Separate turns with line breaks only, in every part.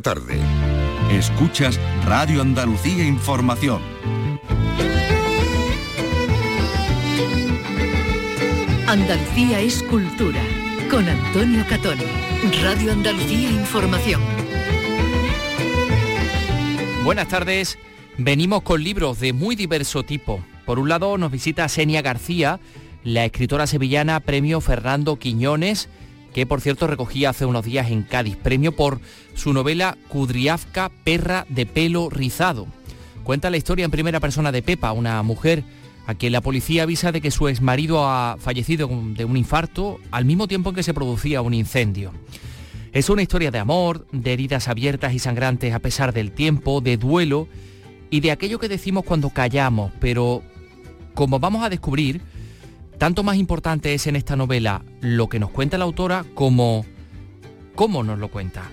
tarde. Escuchas Radio Andalucía Información.
Andalucía es cultura. Con Antonio Catón. Radio Andalucía Información.
Buenas tardes. Venimos con libros de muy diverso tipo. Por un lado nos visita Senia García, la escritora sevillana Premio Fernando Quiñones, que por cierto recogía hace unos días en Cádiz, premio por su novela Kudriavka, perra de pelo rizado. Cuenta la historia en primera persona de Pepa, una mujer a quien la policía avisa de que su exmarido ha fallecido de un infarto al mismo tiempo en que se producía un incendio. Es una historia de amor, de heridas abiertas y sangrantes a pesar del tiempo, de duelo y de aquello que decimos cuando callamos, pero como vamos a descubrir, tanto más importante es en esta novela lo que nos cuenta la autora como cómo nos lo cuenta.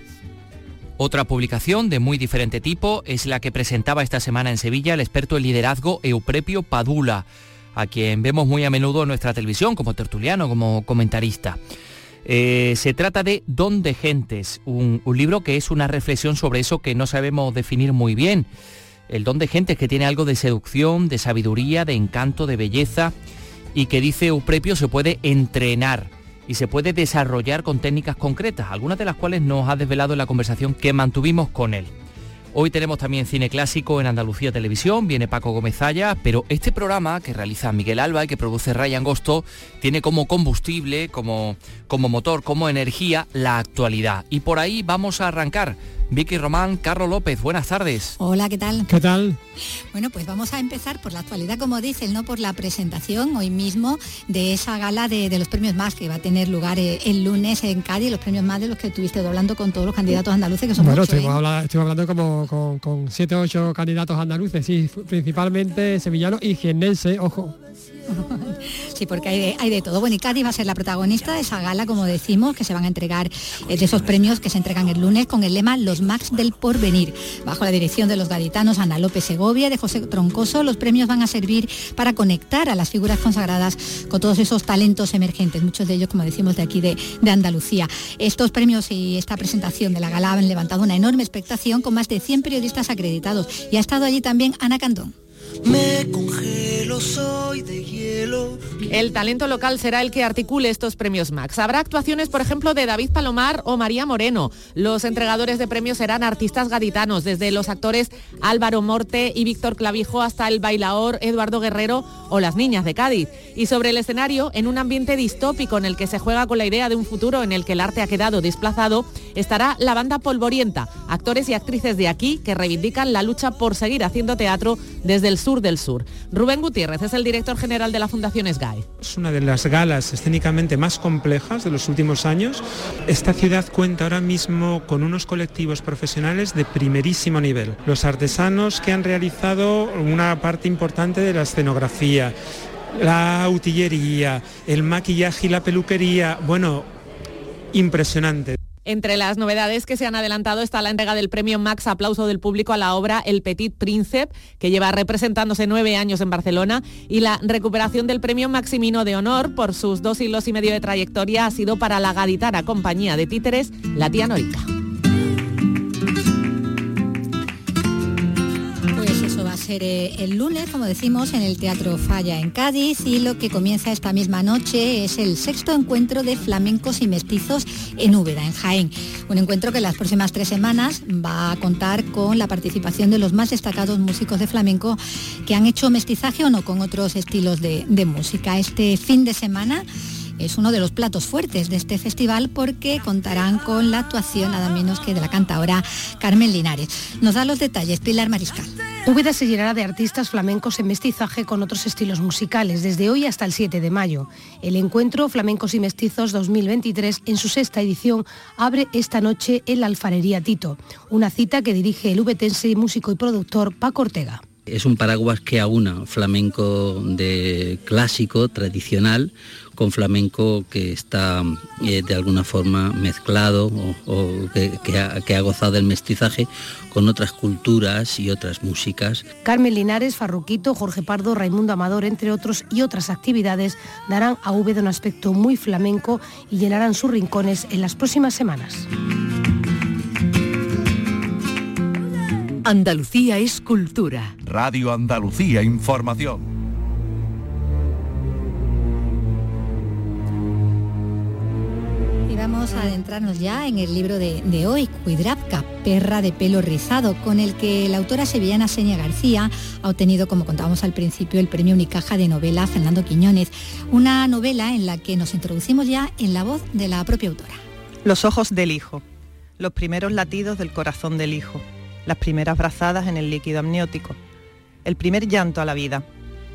Otra publicación de muy diferente tipo es la que presentaba esta semana en Sevilla el experto en liderazgo Euprepio Padula, a quien vemos muy a menudo en nuestra televisión como tertuliano, como comentarista. Eh, se trata de Don de Gentes, un, un libro que es una reflexión sobre eso que no sabemos definir muy bien. El don de gentes que tiene algo de seducción, de sabiduría, de encanto, de belleza y que dice Euprepio se puede entrenar y se puede desarrollar con técnicas concretas, algunas de las cuales nos ha desvelado en la conversación que mantuvimos con él. Hoy tenemos también cine clásico en Andalucía Televisión, viene Paco Gómez Zaya, pero este programa que realiza Miguel Alba y que produce Ryan Gosto tiene como combustible, como, como motor, como energía la actualidad. Y por ahí vamos a arrancar. Vicky Román, Carlos López, buenas tardes.
Hola, ¿qué tal?
¿Qué tal?
Bueno, pues vamos a empezar por la actualidad, como dice, no por la presentación hoy mismo de esa gala de, los premios más que va a tener lugar eh, el lunes en Cádiz, los premios más de los que estuviste hablando con todos los candidatos andaluces que son
Bueno,
muchos, ¿eh?
hablando, estoy hablando como con, con siete o ocho candidatos andaluces, sí, principalmente sevillanos y jiennense, ojo.
Sí, porque hay de, todo. Bueno, y Cádiz va a ser la protagonista de esa gala, como decimos, que se van a entregar eh, de esos premios que se entregan el lunes con el lema Los Max del Porvenir. Bajo la dirección de los gaditanos Ana López Segovia, de José Troncoso, los premios van a servir para conectar a las figuras consagradas con todos esos talentos emergentes, muchos de ellos, como decimos, de aquí de, de Andalucía. Estos premios y esta presentación de la gala han levantado una enorme expectación con más de 100 periodistas acreditados y ha estado allí también Ana Candón.
Me congelo, soy de hielo.
El talento local será el que articule estos premios Max. Habrá actuaciones, por ejemplo, de David Palomar o María Moreno. Los entregadores de premios serán artistas gaditanos, desde los actores Álvaro Morte y Víctor Clavijo hasta el bailaor Eduardo Guerrero o las niñas de Cádiz. Y sobre el escenario, en un ambiente distópico en el que se juega con la idea de un futuro en el que el arte ha quedado desplazado, estará la banda Polvorienta, actores y actrices de aquí que reivindican la lucha por seguir haciendo teatro desde el sur del sur. Rubén Gutiérrez es el director general de la Fundación SGAE.
Es una de las galas escénicamente más complejas de los últimos años. Esta ciudad cuenta ahora mismo con unos colectivos profesionales de primerísimo nivel. Los artesanos que han realizado una parte importante de la escenografía, la utillería, el maquillaje y la peluquería, bueno, impresionante.
Entre las novedades que se han adelantado está la entrega del premio Max Aplauso del Público a la obra El Petit Príncipe, que lleva representándose nueve años en Barcelona, y la recuperación del premio Maximino de Honor por sus dos siglos y medio de trayectoria ha sido para la gaditana compañía de títeres La Tía Norita.
Ser el lunes, como decimos, en el Teatro Falla en Cádiz y lo que comienza esta misma noche es el sexto encuentro de flamencos y mestizos en Úbeda, en Jaén. Un encuentro que las próximas tres semanas va a contar con la participación de los más destacados músicos de flamenco que han hecho mestizaje o no con otros estilos de música. Este fin de semana es uno de los platos fuertes de este festival porque contarán con la actuación nada menos que de la cantadora Carmen Linares. Nos da los detalles Pilar Mariscal.
Úbeda se llenará de artistas flamencos en mestizaje con otros estilos musicales desde hoy hasta el 7 de mayo. El encuentro Flamencos y Mestizos 2023 en su sexta edición abre esta noche en la Alfarería Tito, una cita que dirige el ubetense músico y productor Paco Ortega.
Es un paraguas que aúna flamenco de clásico, tradicional, con flamenco que está eh, de alguna forma mezclado o, o que, que, ha, que, ha, gozado del mestizaje con otras culturas y otras músicas.
Carmen Linares, Farruquito, Jorge Pardo, Raimundo Amador, entre otros, y otras actividades darán a Úbeda un aspecto muy flamenco y llenarán sus rincones en las próximas semanas.
Andalucía es cultura.
Radio Andalucía Información.
Vamos a adentrarnos ya en el libro de, de hoy, Cuidravka, perra de pelo rizado, con el que la autora sevillana Seña García ha obtenido, como contábamos al principio, el premio Unicaja de novela Fernando Quiñones, una novela en la que nos introducimos ya en la voz de la propia autora.
Los ojos del hijo, los primeros latidos del corazón del hijo, las primeras brazadas en el líquido amniótico, el primer llanto a la vida,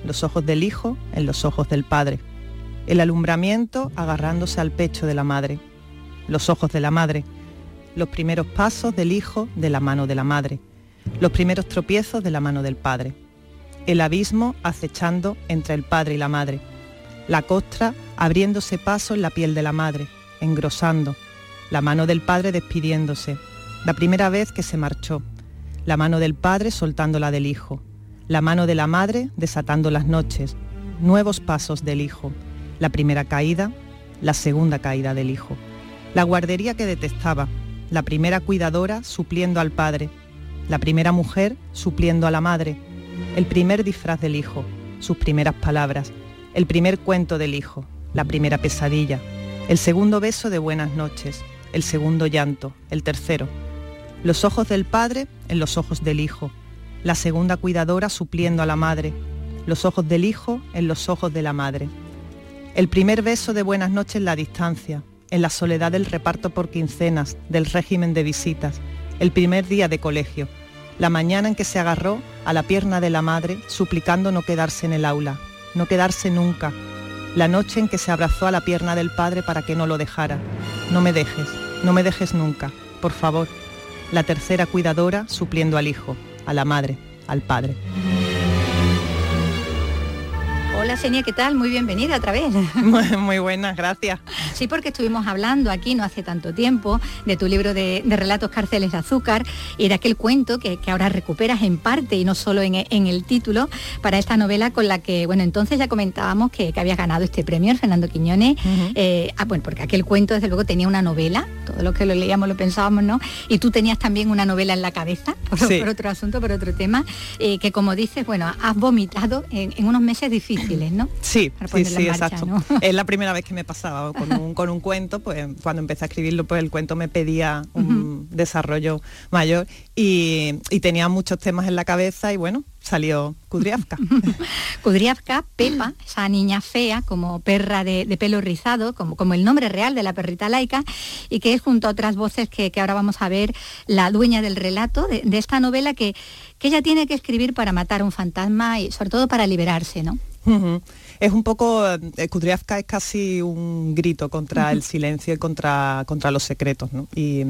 los ojos del hijo en los ojos del padre, el alumbramiento agarrándose al pecho de la madre, los ojos de la madre, los primeros pasos del hijo de la mano de la madre, los primeros tropiezos de la mano del padre, el abismo acechando entre el padre y la madre, la costra abriéndose paso en la piel de la madre, engrosando, la mano del padre despidiéndose, la primera vez que se marchó, la mano del padre soltando la del hijo, la mano de la madre desatando las noches, nuevos pasos del hijo, la primera caída, la segunda caída del hijo, la guardería que detestaba, la primera cuidadora supliendo al padre, la primera mujer supliendo a la madre, el primer disfraz del hijo, sus primeras palabras, el primer cuento del hijo, la primera pesadilla, el segundo beso de buenas noches, el segundo llanto, el tercero, los ojos del padre en los ojos del hijo, la segunda cuidadora supliendo a la madre, los ojos del hijo en los ojos de la madre. El primer beso de buenas noches en la distancia, en la soledad del reparto por quincenas, del régimen de visitas, el primer día de colegio, la mañana en que se agarró a la pierna de la madre suplicando no quedarse en el aula, no quedarse nunca, la noche en que se abrazó a la pierna del padre para que no lo dejara. No me dejes, no me dejes nunca, por favor. La tercera cuidadora supliendo al hijo, a la madre, al padre.
Hola Senia, ¿qué tal? Muy bienvenida otra vez.
Muy, muy buenas, gracias.
Sí, porque estuvimos hablando aquí no hace tanto tiempo de tu libro de, de relatos Cárceles de Azúcar y de aquel cuento que, que ahora recuperas en parte y no solo en, en, el título para esta novela con la que, bueno, entonces ya comentábamos que, que habías ganado este premio, el Fernando Quiñones. Uh -huh. eh, ah, bueno, porque aquel cuento desde luego tenía una novela, todo lo que lo leíamos lo pensábamos, ¿no? Y tú tenías también una novela en la cabeza, por, sí. por otro asunto, por otro tema, eh, que como dices, bueno, has vomitado en, en unos meses difíciles. ¿No?
Sí, sí, sí, marcha, exacto. ¿no? Es la primera vez que me pasaba con un, con un, cuento, pues cuando empecé a escribirlo, pues el cuento me pedía un uh -huh. desarrollo mayor y, y, tenía muchos temas en la cabeza y bueno, salió Kudriavka.
Kudriavka, Pepa, esa niña fea, como perra de, de, pelo rizado, como, como el nombre real de la perrita laica, y que es junto a otras voces que, que ahora vamos a ver, la dueña del relato de, de esta novela que, que ella tiene que escribir para matar a un fantasma y sobre todo para liberarse, ¿no?
Uh -huh. Es un poco, eh, Kudriavka es casi un grito contra uh -huh. el silencio y contra, contra los secretos, ¿no? Y,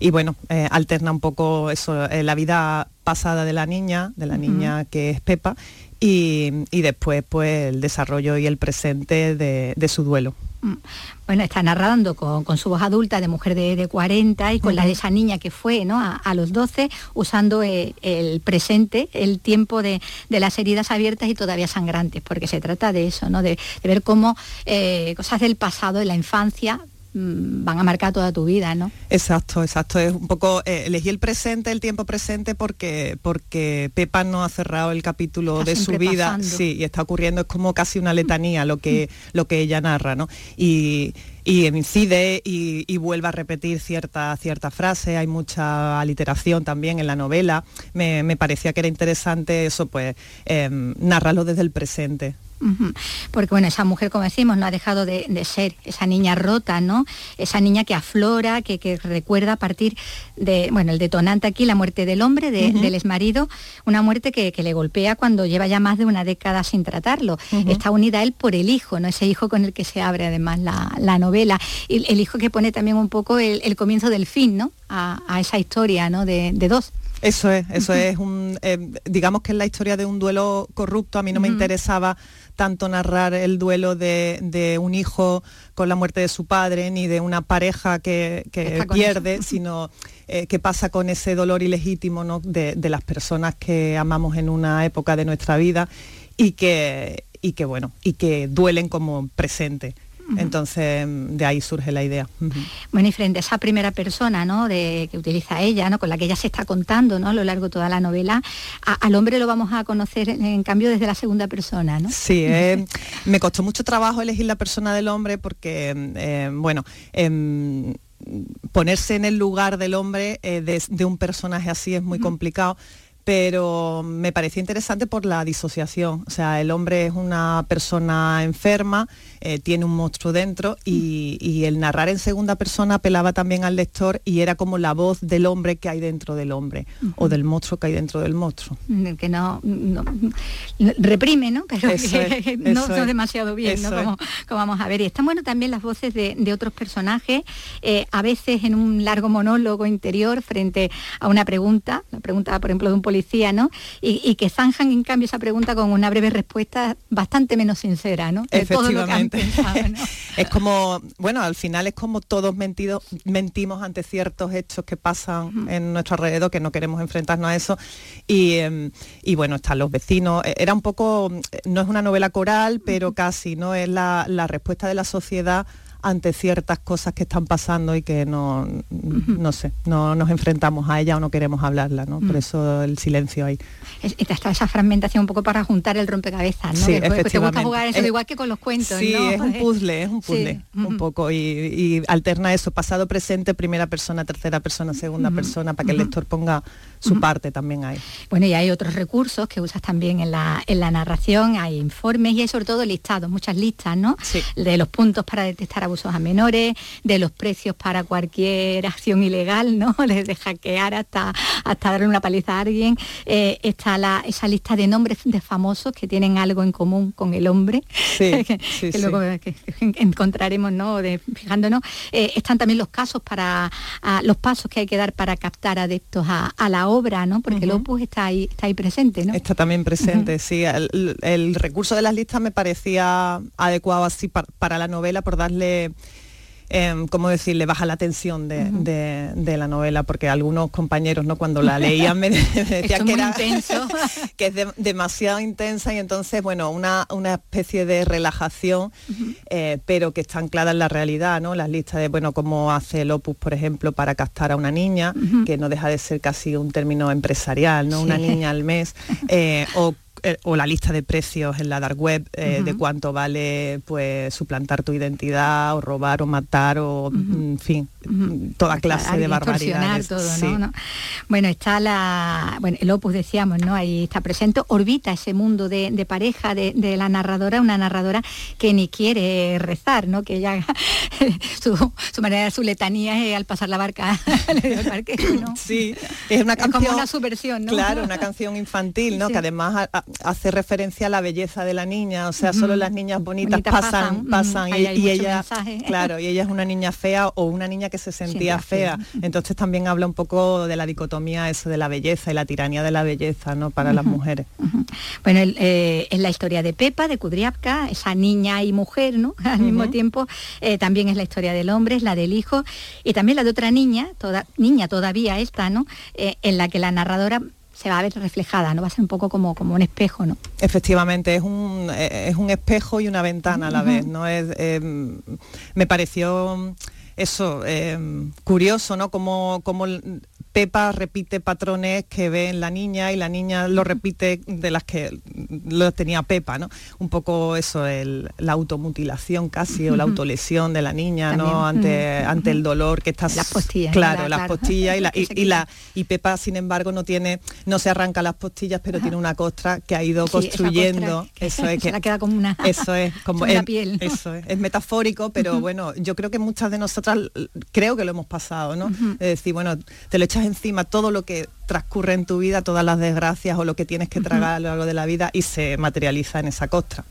y bueno, eh, alterna un poco eso, eh, la vida pasada de la niña, de la niña uh -huh. que es Pepa, y, y, después pues el desarrollo y el presente de, de su duelo.
Bueno, está narrando con, con, su voz adulta de mujer de, de 40 y con uh -huh. la de esa niña que fue ¿no? a, a los 12, usando el, el presente, el tiempo de, de, las heridas abiertas y todavía sangrantes, porque se trata de eso, ¿no? de, de ver cómo eh, cosas del pasado, de la infancia, van a marcar toda tu vida, ¿no?
Exacto, exacto. Es un poco, eh, elegí el presente, el tiempo presente, porque, porque Pepa no ha cerrado el capítulo
está
de su vida.
Pasando.
Sí, y está ocurriendo, es como casi una letanía lo que, lo que ella narra, ¿no? Y, y incide y, y, vuelve a repetir cierta, cierta frase, hay mucha aliteración también en la novela. Me, me parecía que era interesante eso, pues, eh, narrarlo desde el presente.
Porque bueno, esa mujer, como decimos, no ha dejado de, de, ser esa niña rota, ¿no? Esa niña que aflora, que, que, recuerda a partir de, bueno, el detonante aquí, la muerte del hombre, de, uh -huh. del exmarido, una muerte que, que, le golpea cuando lleva ya más de una década sin tratarlo. Uh -huh. Está unida a él por el hijo, ¿no? Ese hijo con el que se abre además la, la novela. El hijo que pone también un poco el, el comienzo del fin, ¿no? A, a esa historia, ¿no? De, de dos.
Eso es, eso es un, eh, digamos que es la historia de un duelo corrupto. A mí no me interesaba tanto narrar el duelo de, de, un hijo con la muerte de su padre, ni de una pareja que, que pierde, sino eh, qué pasa con ese dolor ilegítimo ¿no? de, de, las personas que amamos en una época de nuestra vida y que, y que bueno, y que duelen como presente. Entonces, de ahí surge la idea.
Bueno, y frente a esa primera persona, ¿no? De, que utiliza ella, ¿no? Con la que ella se está contando, ¿no? A lo largo de toda la novela, al hombre lo vamos a conocer, en cambio, desde la segunda persona, ¿no?
Sí, eh, me costó mucho trabajo elegir la persona del hombre porque, eh, bueno, em, ponerse en el lugar del hombre eh, de, un personaje así es muy complicado pero me parecía interesante por la disociación. O sea, el hombre es una persona enferma, eh, tiene un monstruo dentro y, el narrar en segunda persona apelaba también al lector y era como la voz del hombre que hay dentro del hombre o del monstruo que hay dentro del monstruo.
Que no, reprime, ¿no? Pero que, no, demasiado bien, ¿no? Como, vamos a ver. Y están bueno también las voces de, otros personajes, eh, a veces en un largo monólogo interior frente a una pregunta, la pregunta, por ejemplo, de un policía ¿no? Y, que zanjan en cambio esa pregunta con una breve respuesta bastante menos sincera, ¿no?
Efectivamente. es como, bueno, al final es como todos mentidos, mentimos ante ciertos hechos que pasan en nuestro alrededor, que no queremos enfrentarnos a eso. Y, em, bueno, están los vecinos. E, era un poco, no es una novela coral, pero casi, ¿no? Es la, la respuesta de la sociedad ante ciertas cosas que están pasando y que no, no sé, no nos enfrentamos a ella o no queremos hablarla, ¿no? Por mm. eso el silencio ahí.
Está esa fragmentación un poco para juntar el rompecabezas, ¿no?
Sí, efectivamente. te
gusta jugar eso igual que con los cuentos,
sí, es un puzzle, es un puzzle, un poco, y, alterna eso, pasado, presente, primera persona, tercera persona, segunda persona, para que el lector ponga su parte también ahí.
Bueno, y hay otros recursos que usas también en la, en la narración, hay informes y hay sobre todo listados, muchas listas, ¿no? De los puntos para detectar abusos a menores, de los precios para cualquier acción ilegal, ¿no? Desde hackear hasta, hasta darle una paliza a alguien. Eh, está la, esa lista de nombres de famosos que tienen algo en común con el hombre, que, luego encontraremos, ¿no? De, fijándonos. Eh, están también los casos para los pasos que hay que dar para captar adeptos a, la obra, ¿no? Porque el opus está ahí, está ahí presente, ¿no?
Está también presente, sí. El, recurso de las listas me parecía adecuado así para la novela por darle eh, ¿cómo decirle? Baja la tensión de, la novela, porque algunos compañeros, ¿no? Cuando la leían me, decían que era que es demasiado intensa y entonces, bueno, una, una especie de relajación, eh, pero que está anclada en la realidad, ¿no? Las listas de, bueno, cómo hace el Opus, por ejemplo, para captar a una niña, que no deja de ser casi un término empresarial, ¿no? Una niña al mes, eh, o eh, o la lista de precios en la dark web eh, de cuánto vale pues suplantar tu identidad o robar o matar o en fin toda clase de barbaridades
bueno está la bueno el opus decíamos no ahí está presente. Orbita ese mundo de, pareja de, la narradora una narradora que ni quiere rezar no que ella su, su manera su letanía es al pasar la barca
sí es una canción
como una subversión ¿no?
claro una canción infantil no que además hace referencia a la belleza de la niña, o sea, solo las niñas bonitas, pasan, pasan, y, ella, claro, y ella es una niña fea o una niña que se sentía fea. Entonces también habla un poco de la dicotomía eso de la belleza y la tiranía de la belleza, ¿no? Para las mujeres.
Bueno, eh, es la historia de Pepa, de Kudriapka, esa niña y mujer, ¿no? Al mismo tiempo, eh, también es la historia del hombre, es la del hijo, y también la de otra niña, toda, niña todavía esta, ¿no? Eh, en la que la narradora se va a ver reflejada, ¿no? Va a ser un poco como, como un espejo, ¿no?
Efectivamente, es un, es un espejo y una ventana a la vez, ¿no? Es, eh, me pareció eso, eh, curioso, ¿no? Como, como Pepa repite patrones que ve en la niña y la niña lo repite de las que lo tenía Pepa, ¿no? Un poco eso, la automutilación casi o la autolesión de la niña, ¿no? Ante, ante el dolor que está...
Las postillas.
Claro, las postillas y, la, y, la, y Pepa, sin embargo, no tiene, no se arranca las postillas, pero tiene una costra que ha ido construyendo.
eso es que... la queda como una...
Eso es, como...
Es, piel.
Eso es, es metafórico, pero bueno, yo creo que muchas de nosotras creo que lo hemos pasado, ¿no? Es decir, bueno, te lo echas encima todo lo que transcurre en tu vida, todas las desgracias o lo que tienes que tragar a lo largo de la vida y se materializa en esa costra.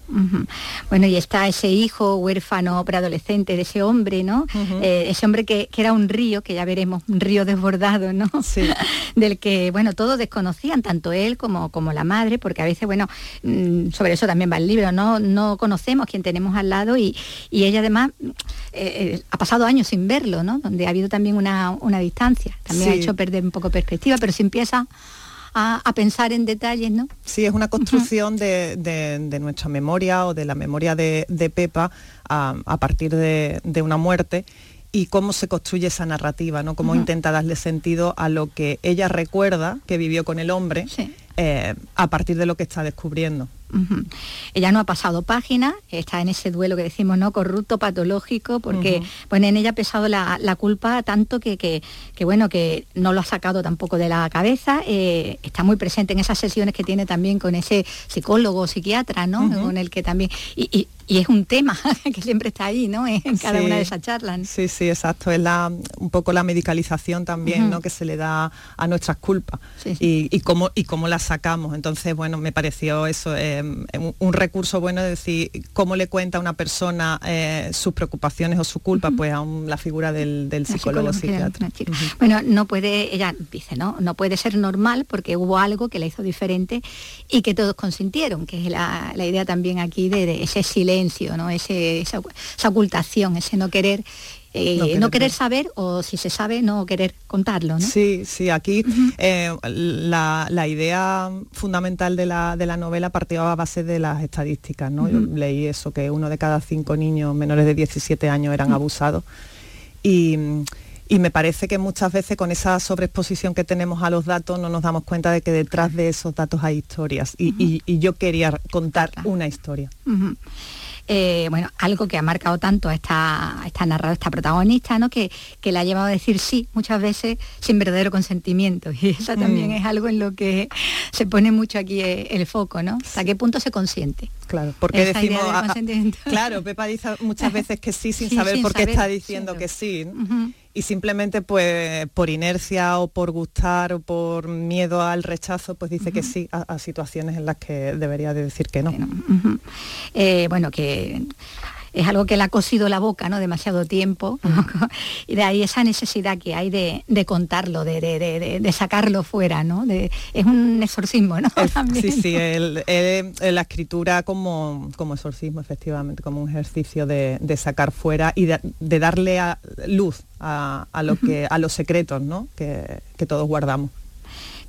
Bueno, y está ese hijo huérfano preadolescente de ese hombre, ¿no? Eh, ese hombre que, era un río, que ya veremos, un río desbordado, ¿no?
Sí.
Del que, bueno, todos desconocían, tanto él como, como la madre, porque a veces, bueno, mm, sobre eso también va el libro, ¿no? No conocemos quién tenemos al lado y, ella además eh, eh, ha pasado años sin verlo, ¿no? Donde ha habido también una, distancia. También ha hecho perder un poco perspectiva, pero si empieza a, pensar en detalles, ¿no?
Sí, es una construcción de, nuestra memoria o de la memoria de, Pepa a, partir de, una muerte y cómo se construye esa narrativa, ¿no? Cómo intenta darle sentido a lo que ella recuerda que vivió con el hombre eh, a partir de lo que está descubriendo.
Ella no ha pasado página, está en ese duelo que decimos, ¿no? Corrupto, patológico, porque en ella ha pesado la, culpa tanto que, bueno, que no lo ha sacado tampoco de la cabeza, eh, está muy presente en esas sesiones que tiene también con ese psicólogo, psiquiatra, ¿no? Con el que también. Y, es un tema que siempre está ahí, ¿no? En cada una de esas charlas.
Sí, sí, exacto. Es la, un poco la medicalización también, ¿no? Que se le da a nuestras culpas Y, cómo, y cómo las sacamos. Entonces, bueno, me pareció eso. Eh, un, recurso bueno es decir cómo le cuenta a una persona eh, sus preocupaciones o su culpa, pues a la figura del, psicólogo psiquiatra.
Bueno, no puede, ella dice, ¿no? No puede ser normal porque hubo algo que la hizo diferente y que todos consintieron, que es la, idea también aquí de, ese silencio, ¿no? Ese, esa ocultación, ese no querer eh, no, querer, saber o si se sabe no querer contarlo. ¿no?
Sí, sí, aquí eh, la, idea fundamental de la, novela partió a base de las estadísticas. ¿no? Yo leí eso, que uno de cada cinco niños menores de 17 años eran abusados. Y, me parece que muchas veces con esa sobreexposición que tenemos a los datos no nos damos cuenta de que detrás de esos datos hay historias y, yo quería contar una historia.
Eh, bueno, algo que ha marcado tanto a esta, esta narradora, esta protagonista, ¿no? Que, que la ha llevado a decir sí muchas veces sin verdadero consentimiento. Y eso también mm. es algo en lo que se pone mucho aquí eh, el foco, ¿no? ¿Hasta qué punto se consiente?
Claro, porque decimos... claro, Pepa dice muchas veces que sí sin saber por qué está diciendo que sí y simplemente pues por inercia o por gustar o por miedo al rechazo pues dice que sí a, situaciones en las que debería de decir que no.
Eh, bueno, que es algo que le ha cosido la boca ¿no? demasiado tiempo y de ahí esa necesidad que hay de, contarlo, de, sacarlo fuera, ¿no? es un exorcismo, ¿no?
sí, sí, la escritura como, como exorcismo, efectivamente, como un ejercicio de, sacar fuera y de, darle a luz a, lo que, a los secretos ¿no? que todos guardamos.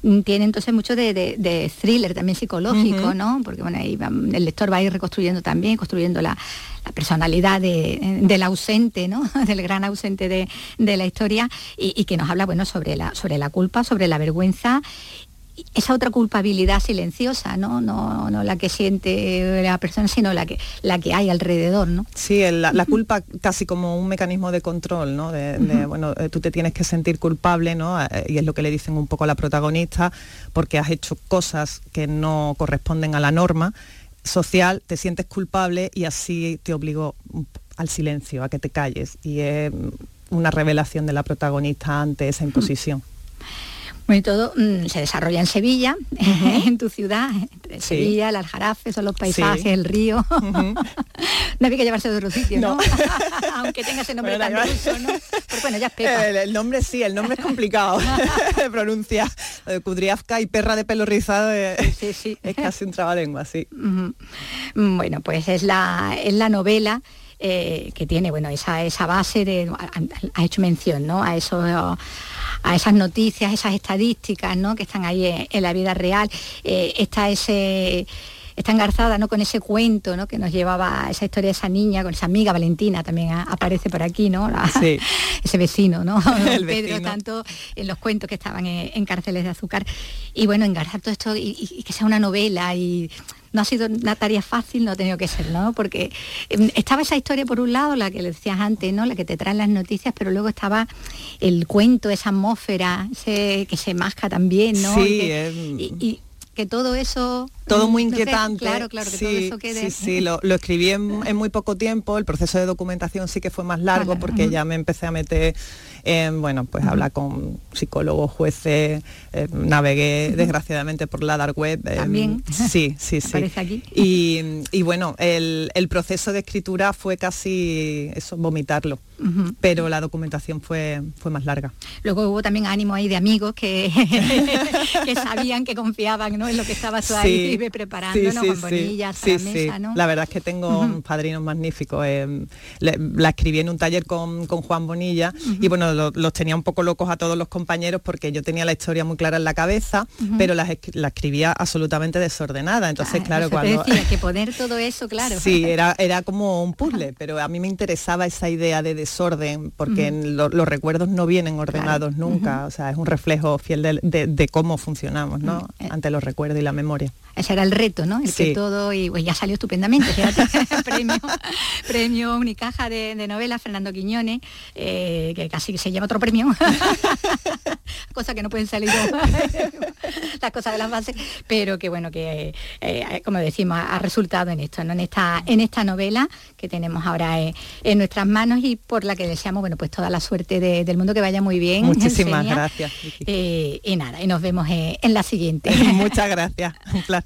Mm, tiene entonces mucho de, thriller también psicológico, ¿no? Porque bueno, ahí el lector va a ir reconstruyendo también, construyendo la, personalidad del ausente, ¿no? del gran ausente de, la historia y, que nos habla bueno, sobre, la, sobre la culpa, sobre la vergüenza esa otra culpabilidad silenciosa, ¿no? No, no la que siente la persona, sino la que, la que hay alrededor, ¿no?
Sí, la, culpa casi como un mecanismo de control, ¿no? De, bueno, eh, tú te tienes que sentir culpable, ¿no? Eh, y es lo que le dicen un poco a la protagonista, porque has hecho cosas que no corresponden a la norma social, te sientes culpable y así te obligo al silencio, a que te calles. Y es una revelación de la protagonista ante esa imposición.
Bueno, y todo mm, se desarrolla en Sevilla, en tu ciudad, entre Sevilla, el Aljarafe, son los paisajes, el río. no había que llevarse de otro sitio, ¿no? Aunque tenga ese nombre tan ruso, ¿no? Pero bueno, ya es Pepa.
El, nombre sí, el nombre es complicado de pronunciar. Kudriavka y perra de pelo rizado sí, sí. es casi un trabalengua, sí.
Bueno, pues es la, es la novela eh, que tiene, bueno, esa, esa base de, ha, hecho mención, ¿no? A eso a esas noticias, esas estadísticas ¿no? que están ahí en, la vida real. Eh, está ese está engarzada ¿no? con ese cuento ¿no? que nos llevaba a esa historia de esa niña, con esa amiga Valentina también aparece por aquí, ¿no? ese vecino, ¿no? Pedro, tanto en los cuentos que estaban en, cárceles de azúcar. Y bueno, engarzar todo esto y, que sea una novela y no ha sido una tarea fácil, no ha tenido que ser, ¿no? Porque em, estaba esa historia por un lado, la que le decías antes, ¿no? La que te traen las noticias, pero luego estaba el cuento, esa atmósfera, ese, que se masca también, ¿no?
Sí,
y, que todo eso...
Todo muy inquietante.
claro, claro, que todo eso quede...
Sí, sí, lo, escribí en, muy poco tiempo, el proceso de documentación sí que fue más largo porque ya me empecé a meter en, bueno, pues hablar con psicólogos, jueces, eh, navegué desgraciadamente por la dark web.
Eh, También.
Sí, sí, sí.
Aquí.
Y, y, bueno, el, el proceso de escritura fue casi eso, vomitarlo pero la documentación fue, fue más larga.
Luego hubo también ánimo ahí de amigos que, que sabían, que confiaban ¿no? en lo que estaba tú ahí preparando, ¿no? con bonillas a la mesa, ¿no?
La verdad es que tengo padrinos magníficos. Eh, la escribí en un taller con, Juan Bonilla y bueno, los tenía un poco locos a todos los compañeros porque yo tenía la historia muy clara en la cabeza, pero la, escribía absolutamente desordenada. Entonces, claro, cuando...
que poner todo eso, claro.
Sí, era, era como un puzzle, pero a mí me interesaba esa idea de desorden, porque los recuerdos no vienen ordenados nunca, o sea, es un reflejo fiel de, cómo funcionamos, ¿no? Eh. Ante los recuerdos y la memoria.
Ese era el reto, ¿no? El que todo, y pues, ya salió estupendamente, premio, premio Unicaja de, de novela, Fernando Quiñones, eh, que casi se lleva otro premio, cosa que no pueden salir las cosas de las bases, pero que bueno, que eh, como decimos, ha resultado en esto, ¿no? En esta, en esta novela que tenemos ahora en nuestras manos y por la que deseamos, bueno, pues toda la suerte del mundo que vaya muy bien.
Muchísimas gracias.
Eh, y nada, y nos vemos en la siguiente.
Muchas gracias, un placer.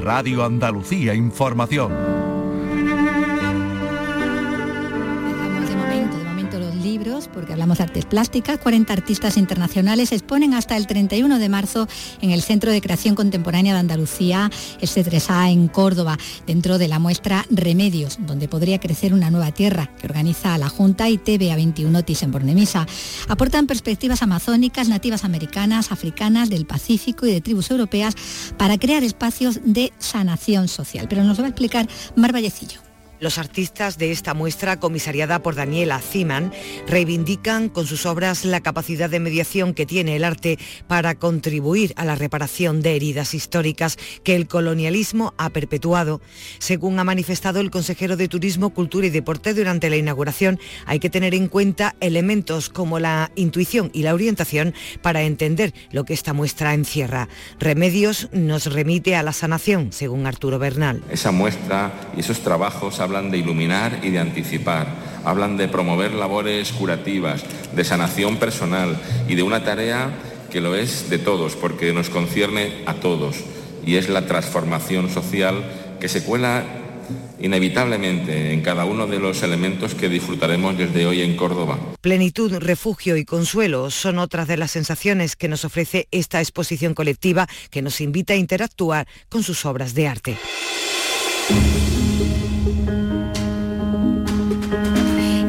Radio Andalucía Información.
Hablamos de artes plásticas, 40 artistas internacionales exponen hasta el 31 de marzo en el Centro de Creación Contemporánea de Andalucía, S3A en Córdoba, dentro de la muestra Remedios, donde podría crecer una nueva tierra, que organiza la Junta y TVA21 Thyssen-Bornemisza. Aportan perspectivas amazónicas, nativas americanas, africanas, del Pacífico y de tribus europeas para crear espacios de sanación social. Pero nos lo va a explicar Mar Vallecillo.
Los artistas de esta muestra, comisariada por Daniela Ziman, reivindican con sus obras la capacidad de mediación que tiene el arte para contribuir a la reparación de heridas históricas que el colonialismo ha perpetuado. Según ha manifestado el consejero de Turismo, Cultura y Deporte durante la inauguración, hay que tener en cuenta elementos como la intuición y la orientación para entender lo que esta muestra encierra. Remedios nos remite a la sanación, según Arturo Bernal.
Esa muestra y esos trabajos hablan de iluminar y de anticipar, hablan de promover labores curativas, de sanación personal y de una tarea que lo es de todos, porque nos concierne a todos, y es la transformación social que se cuela inevitablemente en cada uno de los elementos que disfrutaremos desde hoy en Córdoba.
Plenitud, refugio y consuelo son otras de las sensaciones que nos ofrece esta exposición colectiva que nos invita a interactuar con sus obras de arte.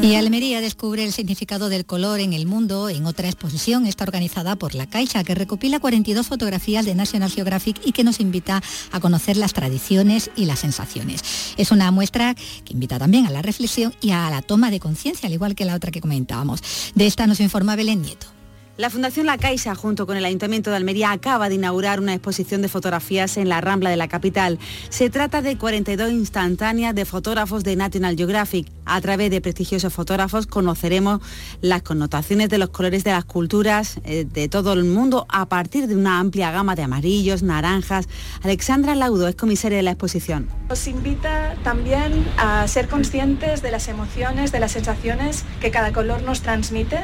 Y Almería descubre el significado del color en el mundo en otra exposición. Está organizada por La Caixa, que recopila 42 fotografías de National Geographic y que nos invita a conocer las tradiciones y las sensaciones. Es una muestra que invita también a la reflexión y a la toma de conciencia, al igual que la otra que comentábamos. De esta nos informa Belén Nieto.
La Fundación La Caixa, junto con el Ayuntamiento de Almería, acaba de inaugurar una exposición de fotografías en la Rambla de la capital. Se trata de 42 instantáneas de fotógrafos de National Geographic. A través de prestigiosos fotógrafos conoceremos las connotaciones de los colores de las culturas eh, de todo el mundo a partir de una amplia gama de amarillos, naranjas. Alexandra Laudo es comisaria de la exposición.
Nos invita también a ser conscientes de las emociones, de las sensaciones que cada color nos transmite,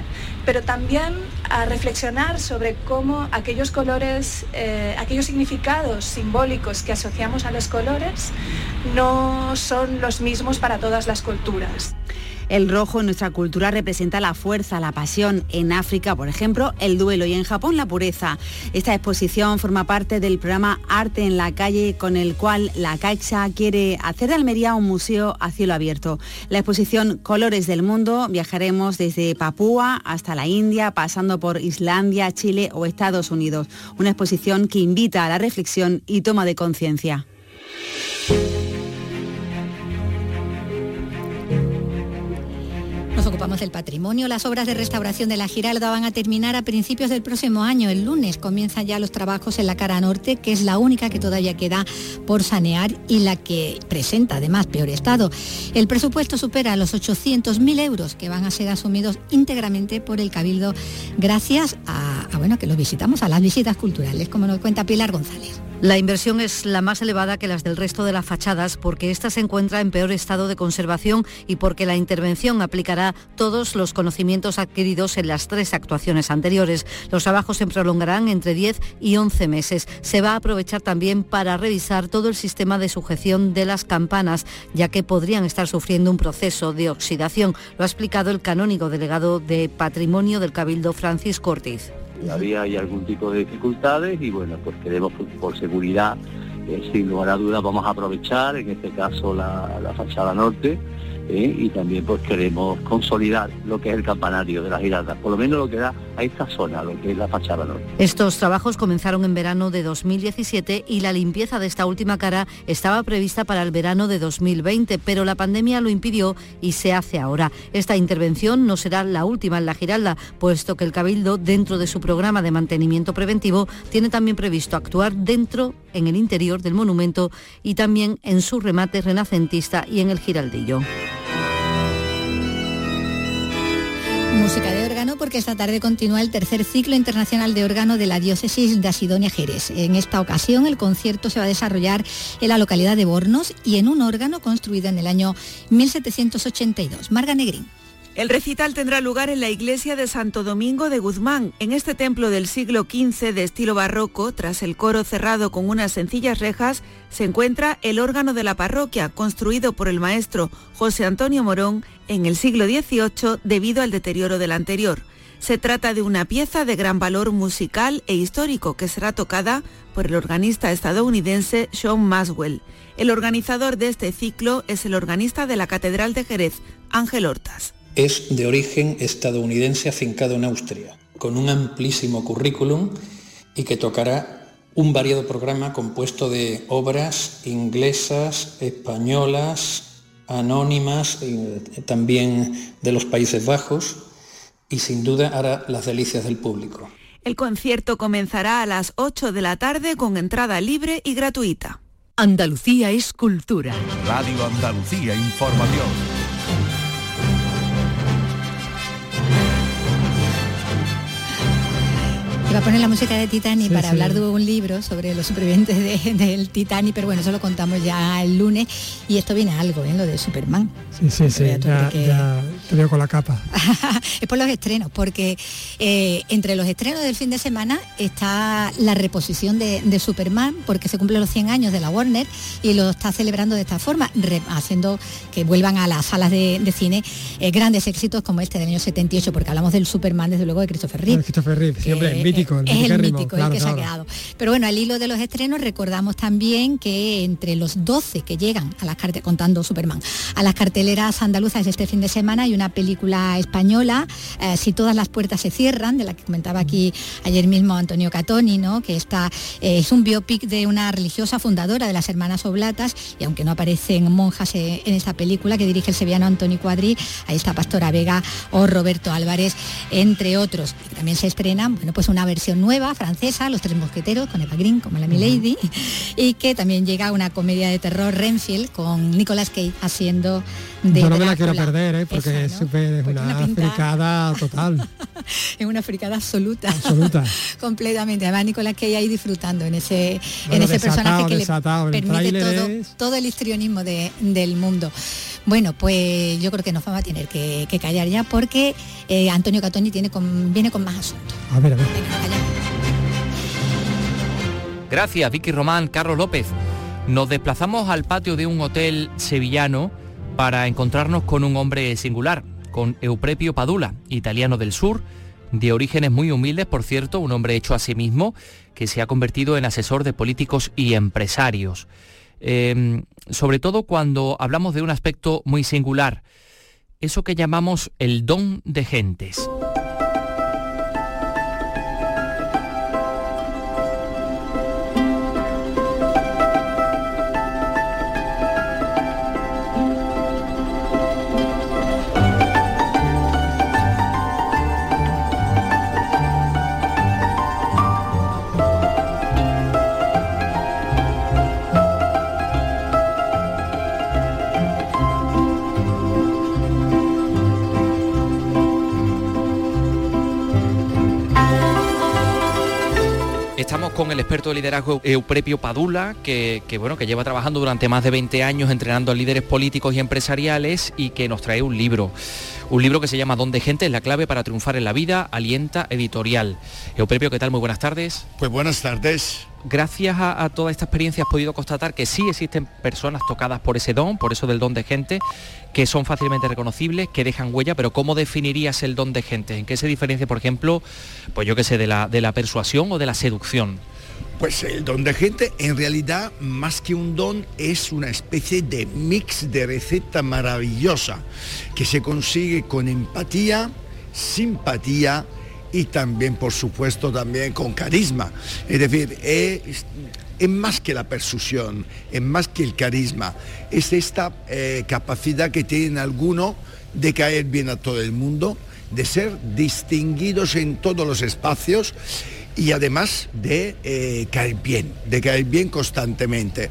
pero también a reflexionar sobre cómo aquellos colores, eh, aquellos significados simbólicos que asociamos a los colores no son los mismos para todas las culturas.
El rojo en nuestra cultura representa la fuerza, la pasión. En África, por ejemplo, el duelo y en Japón la pureza. Esta exposición forma parte del programa Arte en la calle con el cual la Caixa quiere hacer de Almería un museo a cielo abierto. La exposición Colores del Mundo viajaremos desde Papúa hasta la India, pasando por Islandia, Chile o Estados Unidos. Una exposición que invita a la reflexión y toma de conciencia.
Ocupamos del patrimonio. Las obras de restauración de la Giralda van a terminar a principios del próximo año. El lunes comienzan ya los trabajos en la cara norte, que es la única que todavía queda por sanear y la que presenta además peor estado. El presupuesto supera los 800.000 euros que van a ser asumidos íntegramente por el Cabildo gracias a, a bueno, que los visitamos, a las visitas culturales, como nos cuenta Pilar González.
La inversión es la más elevada que las del resto de las fachadas porque esta se encuentra en peor estado de conservación y porque la intervención aplicará todos los conocimientos adquiridos en las tres actuaciones anteriores. Los trabajos se prolongarán entre 10 y 11 meses. Se va a aprovechar también para revisar todo el sistema de sujeción de las campanas, ya que podrían estar sufriendo un proceso de oxidación. Lo ha explicado el canónigo delegado de Patrimonio del Cabildo Francisco Ortiz
había hay algún tipo de dificultades y bueno, pues queremos por, seguridad, eh, sin lugar a dudas vamos a aprovechar, en este caso la fachada norte, ¿eh? y también pues queremos consolidar lo que es el campanario de las Giraldas, por lo menos lo que da a esta zona, lo que es la fachada norte.
Estos trabajos comenzaron en verano de 2017 y la limpieza de esta última cara estaba prevista para el verano de 2020, pero la pandemia lo impidió y se hace ahora. Esta intervención no será la última en la Giralda, puesto que el Cabildo, dentro de su programa de mantenimiento preventivo, tiene también previsto actuar dentro, en el interior del monumento y también en su remate renacentista y en el giraldillo.
Música de órgano porque esta tarde continúa el tercer ciclo internacional de órgano de la diócesis de Asidonia Jerez. En esta ocasión el concierto se va a desarrollar en la localidad de Bornos y en un órgano construido en el año 1782. Marga Negrín.
El recital tendrá lugar en la iglesia de Santo Domingo de Guzmán. En este templo del siglo XV de estilo barroco, tras el coro cerrado con unas sencillas rejas, se encuentra el órgano de la parroquia, construido por el maestro José Antonio Morón en el siglo XVIII debido al deterioro del anterior. Se trata de una pieza de gran valor musical e histórico que será tocada por el organista estadounidense Sean Maswell. El organizador de este ciclo es el organista de la Catedral de Jerez, Ángel Hortas
es de origen estadounidense afincado en Austria, con un amplísimo currículum y que tocará un variado programa compuesto de obras inglesas, españolas, anónimas, también de los Países Bajos, y sin duda hará las delicias del público.
El concierto comenzará a las 8 de la tarde con entrada libre y gratuita.
Andalucía es cultura.
Radio Andalucía Información.
Va a poner la música de Titanic para hablar de un libro sobre los supervivientes del Titanic, pero bueno, eso lo contamos ya el lunes y esto viene a algo, ¿eh? lo de Superman.
Sí, sí, sí, ya, te veo con la capa.
es por los estrenos, porque eh, entre los estrenos del fin de semana está la reposición de, Superman, porque se cumplen los 100 años de la Warner y lo está celebrando de esta forma, haciendo que vuelvan a las salas de, cine eh, grandes éxitos como este del año 78, porque hablamos del Superman desde luego de Christopher Reeve.
Christopher Reeve, siempre, mítico
es el mítico, el que se ha quedado. Pero bueno, al hilo de los estrenos recordamos también que entre los 12 que llegan a las carteras, contando Superman, a las carteleras andaluzas este fin de semana hay una película española, eh, Si todas las puertas se cierran, de la que comentaba aquí ayer mismo Antonio Catoni, ¿no? que está, eh, es un biopic de una religiosa fundadora de las Hermanas Oblatas, y aunque no aparecen monjas eh, en esta película que dirige el sevillano Antonio Cuadri, ahí está Pastora Vega o Roberto Álvarez, entre otros. también se estrena, bueno, pues una versión nueva, francesa, Los Tres Mosqueteros, con Eva Green como la Milady, y que también llega una comedia de terror, Renfield, con Nicolas Cage haciendo de
Yo no me la quiero perder, ¿eh? porque es, una, fricada total.
es una fricada absoluta.
Absoluta.
Completamente. Además, Nicolas Cage ahí disfrutando en ese, en ese personaje que le permite todo, todo, el histrionismo del mundo. Bueno, pues yo creo que nos vamos a tener que, callar ya porque eh, Antonio Catoni tiene viene con más asuntos.
A ver, a ver.
Gracias, Vicky Román, Carlos López. Nos desplazamos al patio de un hotel sevillano para encontrarnos con un hombre singular, con Euprepio Padula, italiano del sur, de orígenes muy humildes, por cierto, un hombre hecho a sí mismo, que se ha convertido en asesor de políticos y empresarios. Em, sobre todo cuando hablamos de un aspecto muy singular, eso que llamamos el don de gentes. Estamos con el experto de liderazgo Euprepio Padula, que, que, bueno, que lleva trabajando durante más de 20 años entrenando a líderes políticos y empresariales y que nos trae un libro. Un libro que se llama Donde gente es la clave para triunfar en la vida, alienta editorial. Euprepio, ¿qué tal? Muy buenas tardes.
Pues buenas tardes.
Gracias a, a, toda esta experiencia has podido constatar que sí existen personas tocadas por ese don, por eso del don de gente, que son fácilmente reconocibles, que dejan huella, pero ¿cómo definirías el don de gente? ¿En qué se diferencia, por ejemplo, pues yo qué sé, de la, de la persuasión o de la seducción?
Pues el don de gente en realidad más que un don es una especie de mix de receta maravillosa que se consigue con empatía, simpatía y también por supuesto también con carisma. Es decir, es, es más que la persuasión, es más que el carisma, es esta eh, capacidad que tienen algunos de caer bien a todo el mundo, de ser distinguidos en todos los espacios y además de eh, caer bien, de caer bien constantemente.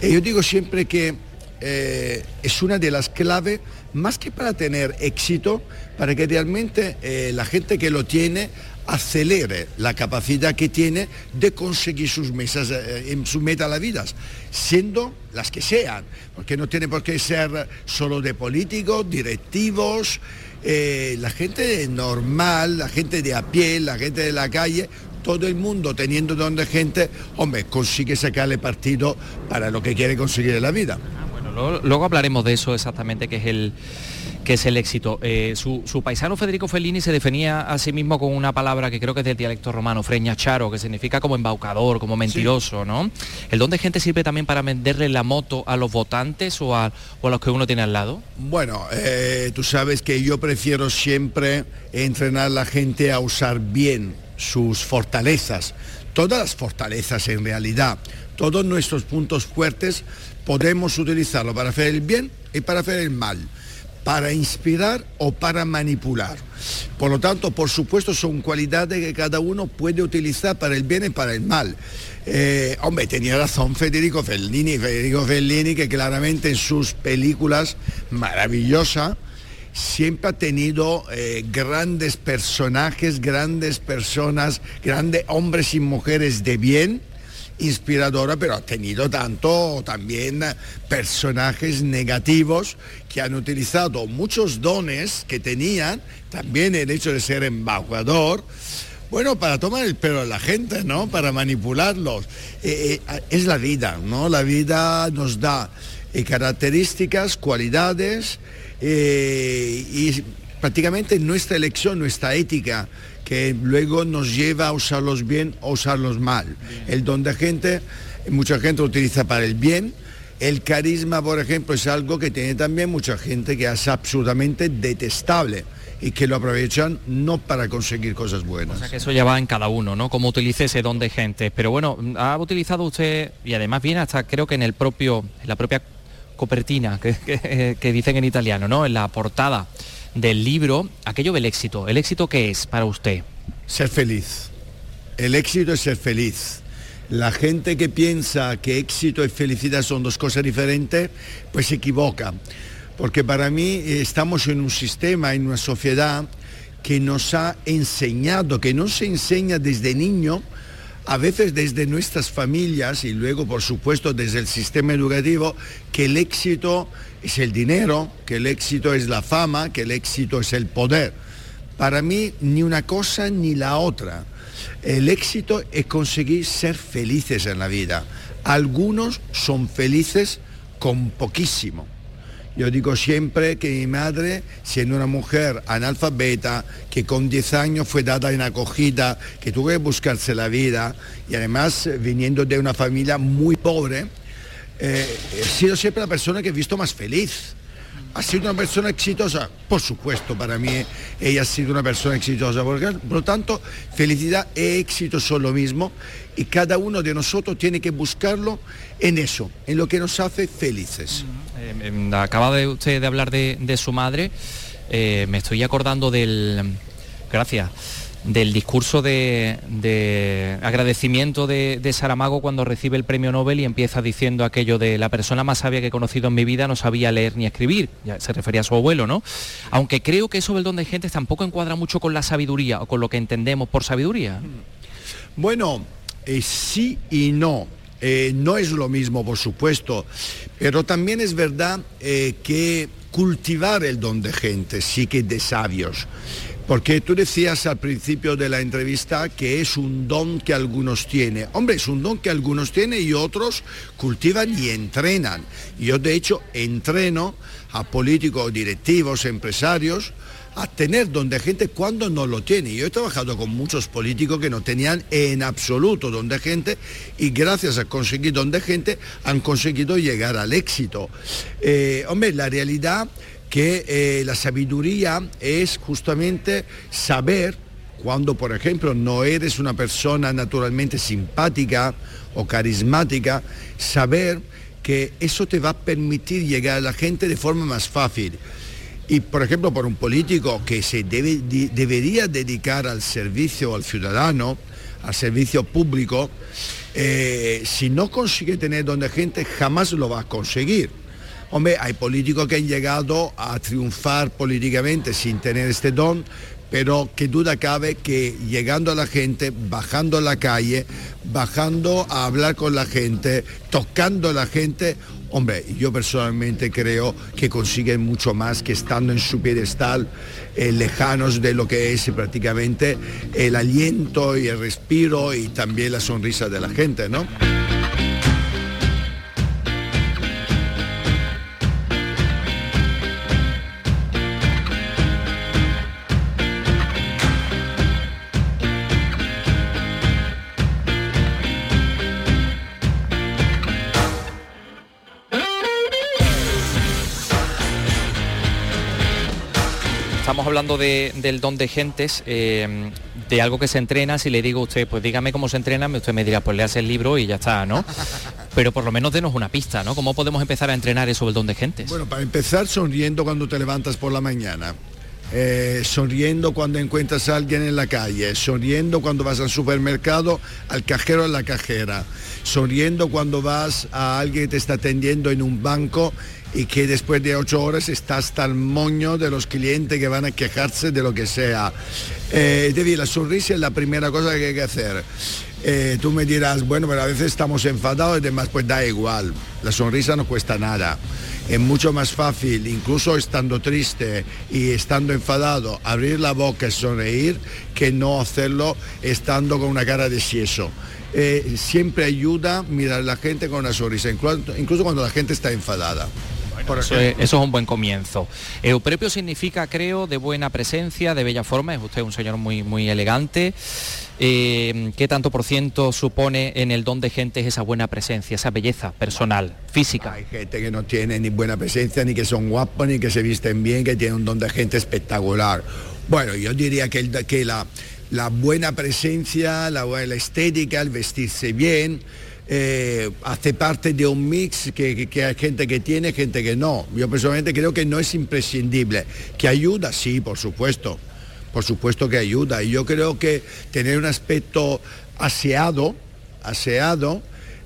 Eh, yo digo siempre que es una de las claves, más que para tener éxito, para que realmente la gente que lo tiene acelere la capacidad que tiene de conseguir sus mesas, eh, en su meta la vida, siendo las que sean, porque no tiene por qué ser solo de políticos, directivos, eh, la gente normal, la gente de a pie, la gente de la calle, todo el mundo teniendo donde gente, hombre, consigue sacarle partido para lo que quiere conseguir en la vida.
Ah, bueno, luego hablaremos de eso exactamente, que es el que es el éxito. Eh, su, su, paisano Federico Fellini se definía a sí mismo con una palabra que creo que es del dialecto romano, freñacharo, que significa como embaucador, como mentiroso, sí. ¿no? ¿El don de gente sirve también para venderle la moto a los votantes o a, o a los que uno tiene al lado?
Bueno, eh, tú sabes que yo prefiero siempre entrenar a la gente a usar bien sus fortalezas, todas las fortalezas en realidad, todos nuestros puntos fuertes podemos utilizarlo para hacer el bien y para hacer el mal para inspirar o para manipular. Por lo tanto, por supuesto, son cualidades que cada uno puede utilizar para el bien y para el mal. Eh, hombre, tenía razón Federico Fellini, Federico Fellini que claramente en sus películas maravillosas siempre ha tenido eh, grandes personajes, grandes personas, grandes hombres y mujeres de bien, inspiradora, pero ha tenido tanto también personajes negativos que han utilizado muchos dones que tenían, también el hecho de ser embajador, bueno, para tomar el pelo a la gente, ¿no? Para manipularlos. Eh, eh, es la vida, ¿no? La vida nos da eh, características, cualidades y prácticamente nuestra elección, nuestra ética, que luego nos lleva a usarlos bien o usarlos mal. Bien. El don de gente, mucha gente lo utiliza para el bien. El carisma, por ejemplo, es algo que tiene también mucha gente que es absolutamente detestable y que lo aprovechan no para conseguir cosas buenas.
O sea que eso ya va en cada uno, ¿no? Cómo utilice ese don de gente. Pero bueno, ha utilizado usted, y además viene hasta creo que en el propio, en la propia copertina que, que, que dicen en italiano, ¿no? En la portada del libro, aquello del éxito. ¿El éxito qué es para usted?
Ser feliz. El éxito es ser feliz. La gente que piensa que éxito y felicidad son dos cosas diferentes, pues se equivoca. Porque para mí estamos en un sistema, en una sociedad que nos ha enseñado, que no se enseña desde niño, a veces desde nuestras familias y luego, por supuesto, desde el sistema educativo, que el éxito es el dinero, que el éxito es la fama, que el éxito es el poder. Para mí, ni una cosa ni la otra. El éxito es conseguir ser felices en la vida. Algunos son felices con poquísimo. Yo digo siempre que mi madre, siendo una mujer analfabeta, que con 10 años fue dada en acogida, que tuvo que buscarse la vida, y además viniendo de una familia muy pobre, eh, he sido siempre la persona que he visto más feliz. ¿Ha sido una persona exitosa? Por supuesto, para mí ella ha sido una persona exitosa. Por lo tanto, felicidad y éxito son lo mismo y cada uno de nosotros tiene que buscarlo en eso, en lo que nos hace felices.
Eh, acaba de usted de hablar de, de su madre, eh, me estoy acordando del... Gracias del discurso de, de agradecimiento de, Saramago cuando recibe el premio Nobel y empieza diciendo aquello de la persona más sabia que he conocido en mi vida no sabía leer ni escribir, ya se refería a su abuelo, ¿no? Aunque creo que eso del don de gente tampoco encuadra mucho con la sabiduría o con lo que entendemos por sabiduría.
Bueno, eh, sí y no. Eh, no es lo mismo, por supuesto, pero también es verdad eh, que cultivar el don de gente sí que de sabios. Porque tú decías al principio de la entrevista que es un don que algunos tienen. Hombre, es un don que algunos tienen y otros cultivan y entrenan. Yo de hecho entreno a políticos, directivos, empresarios a tener don de gente cuando no lo tiene. Yo he trabajado con muchos políticos que no tenían en absoluto don de gente y gracias a conseguir don de gente han conseguido llegar al éxito. Eh, hombre, la realidad que eh, la sabiduría es justamente saber cuando, por ejemplo, no eres una persona naturalmente simpática o carismática, saber que eso te va a permitir llegar a la gente de forma más fácil. Y, por ejemplo, por un político que se debe, debería dedicar al servicio al ciudadano, al servicio público, eh, si no consigue tener donde gente, jamás lo va a conseguir. Hombre, hay políticos que han llegado a triunfar políticamente sin tener este don, pero qué duda cabe que llegando a la gente, bajando a la calle, bajando a hablar con la gente, tocando a la gente, hombre, yo personalmente creo que consiguen mucho más que estando en su pedestal, eh, lejanos de lo que es prácticamente el aliento y el respiro y también la sonrisa de la gente, ¿no?
Hablando del don de gentes, eh, de algo que se entrena, si le digo a usted, pues dígame cómo se entrena, usted me dirá, pues le hace el libro y ya está, ¿no? Pero por lo menos denos una pista, ¿no? ¿Cómo podemos empezar a entrenar eso del don de gentes?
Bueno, para empezar sonriendo cuando te levantas por la mañana. Eh, sonriendo cuando encuentras a alguien en la calle, sonriendo cuando vas al supermercado, al cajero en la cajera, sonriendo cuando vas a alguien que te está atendiendo en un banco y que después de ocho horas está hasta el moño de los clientes que van a quejarse de lo que sea. Eh, decir, la sonrisa es la primera cosa que hay que hacer. Eh, tú me dirás, bueno, pero a veces estamos enfadados y demás, pues da igual. La sonrisa no cuesta nada. Es mucho más fácil, incluso estando triste y estando enfadado, abrir la boca y sonreír que no hacerlo estando con una cara de sieso. Eh, siempre ayuda mirar a la gente con una sonrisa, incluso cuando la gente está enfadada
eso, es, un buen comienzo. Euprepio significa, creo, de buena presencia, de bella forma. Es usted un señor muy, muy elegante. Eh, ¿Qué tanto por ciento supone en el don de gente esa buena presencia, esa belleza personal, física?
Hay gente que no tiene ni buena presencia, ni que son guapos, ni que se visten bien, que tiene un don de gente espectacular. Bueno, yo diría que, que la, la buena presencia, la estética, el vestirse bien, eh, hace parte de un mix que, hay gente que tiene, gente que no. Yo personalmente creo que no es imprescindible. ¿Que ayuda? Sí, por supuesto. Por supuesto que ayuda. Y yo creo que tener un aspecto aseado, aseado,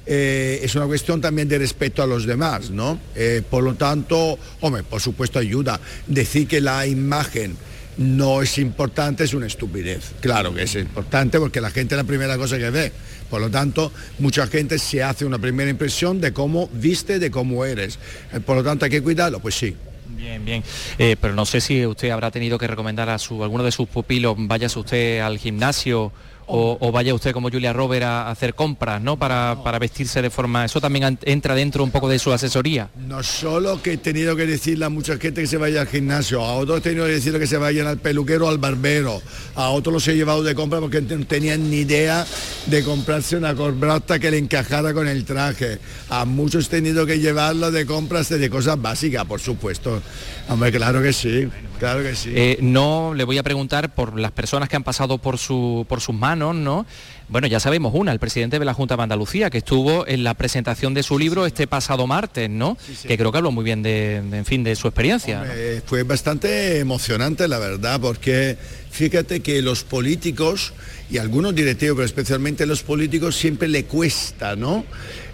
eh, es una cuestión también de respeto a los demás, ¿no? Eh, por lo tanto, hombre, por supuesto ayuda. Decir que la imagen no es importante es una estupidez. Claro que es importante porque la gente es la primera cosa que ve. Por lo tanto, mucha gente se hace una primera impresión de cómo viste, de cómo eres. Eh, por lo tanto, hay que cuidarlo, pues sí.
Bien, bien. Eh, pero no sé si usted habrá tenido que recomendar a su, alguno de sus pupilos, váyase usted al gimnasio o, vaya usted como Julia Robert a, hacer compras, ¿no? Para, vestirse de forma... Eso también entra dentro un poco de su asesoría.
No solo que he tenido que decirle a mucha gente que se vaya al gimnasio, a otros he tenido que decirle que se vayan al peluquero o al barbero, a otros los he llevado de compra porque no tenían ni idea de comprarse una corbata que le encajara con el traje. A muchos he tenido que llevarlo de compras de cosas básicas, por supuesto. Hombre, claro que sí. Claro que sí.
Eh, no le voy a preguntar por las personas que han pasado por, su, por sus manos, ¿no? Bueno, ya sabemos una, el presidente de la Junta de Andalucía, que estuvo en la presentación de su libro este pasado martes, ¿no? Que creo que habló muy bien de, en fin, de su experiencia.
Fue bastante emocionante, la verdad, porque fíjate que los políticos y algunos directivos, pero especialmente los políticos, siempre le cuesta, ¿no?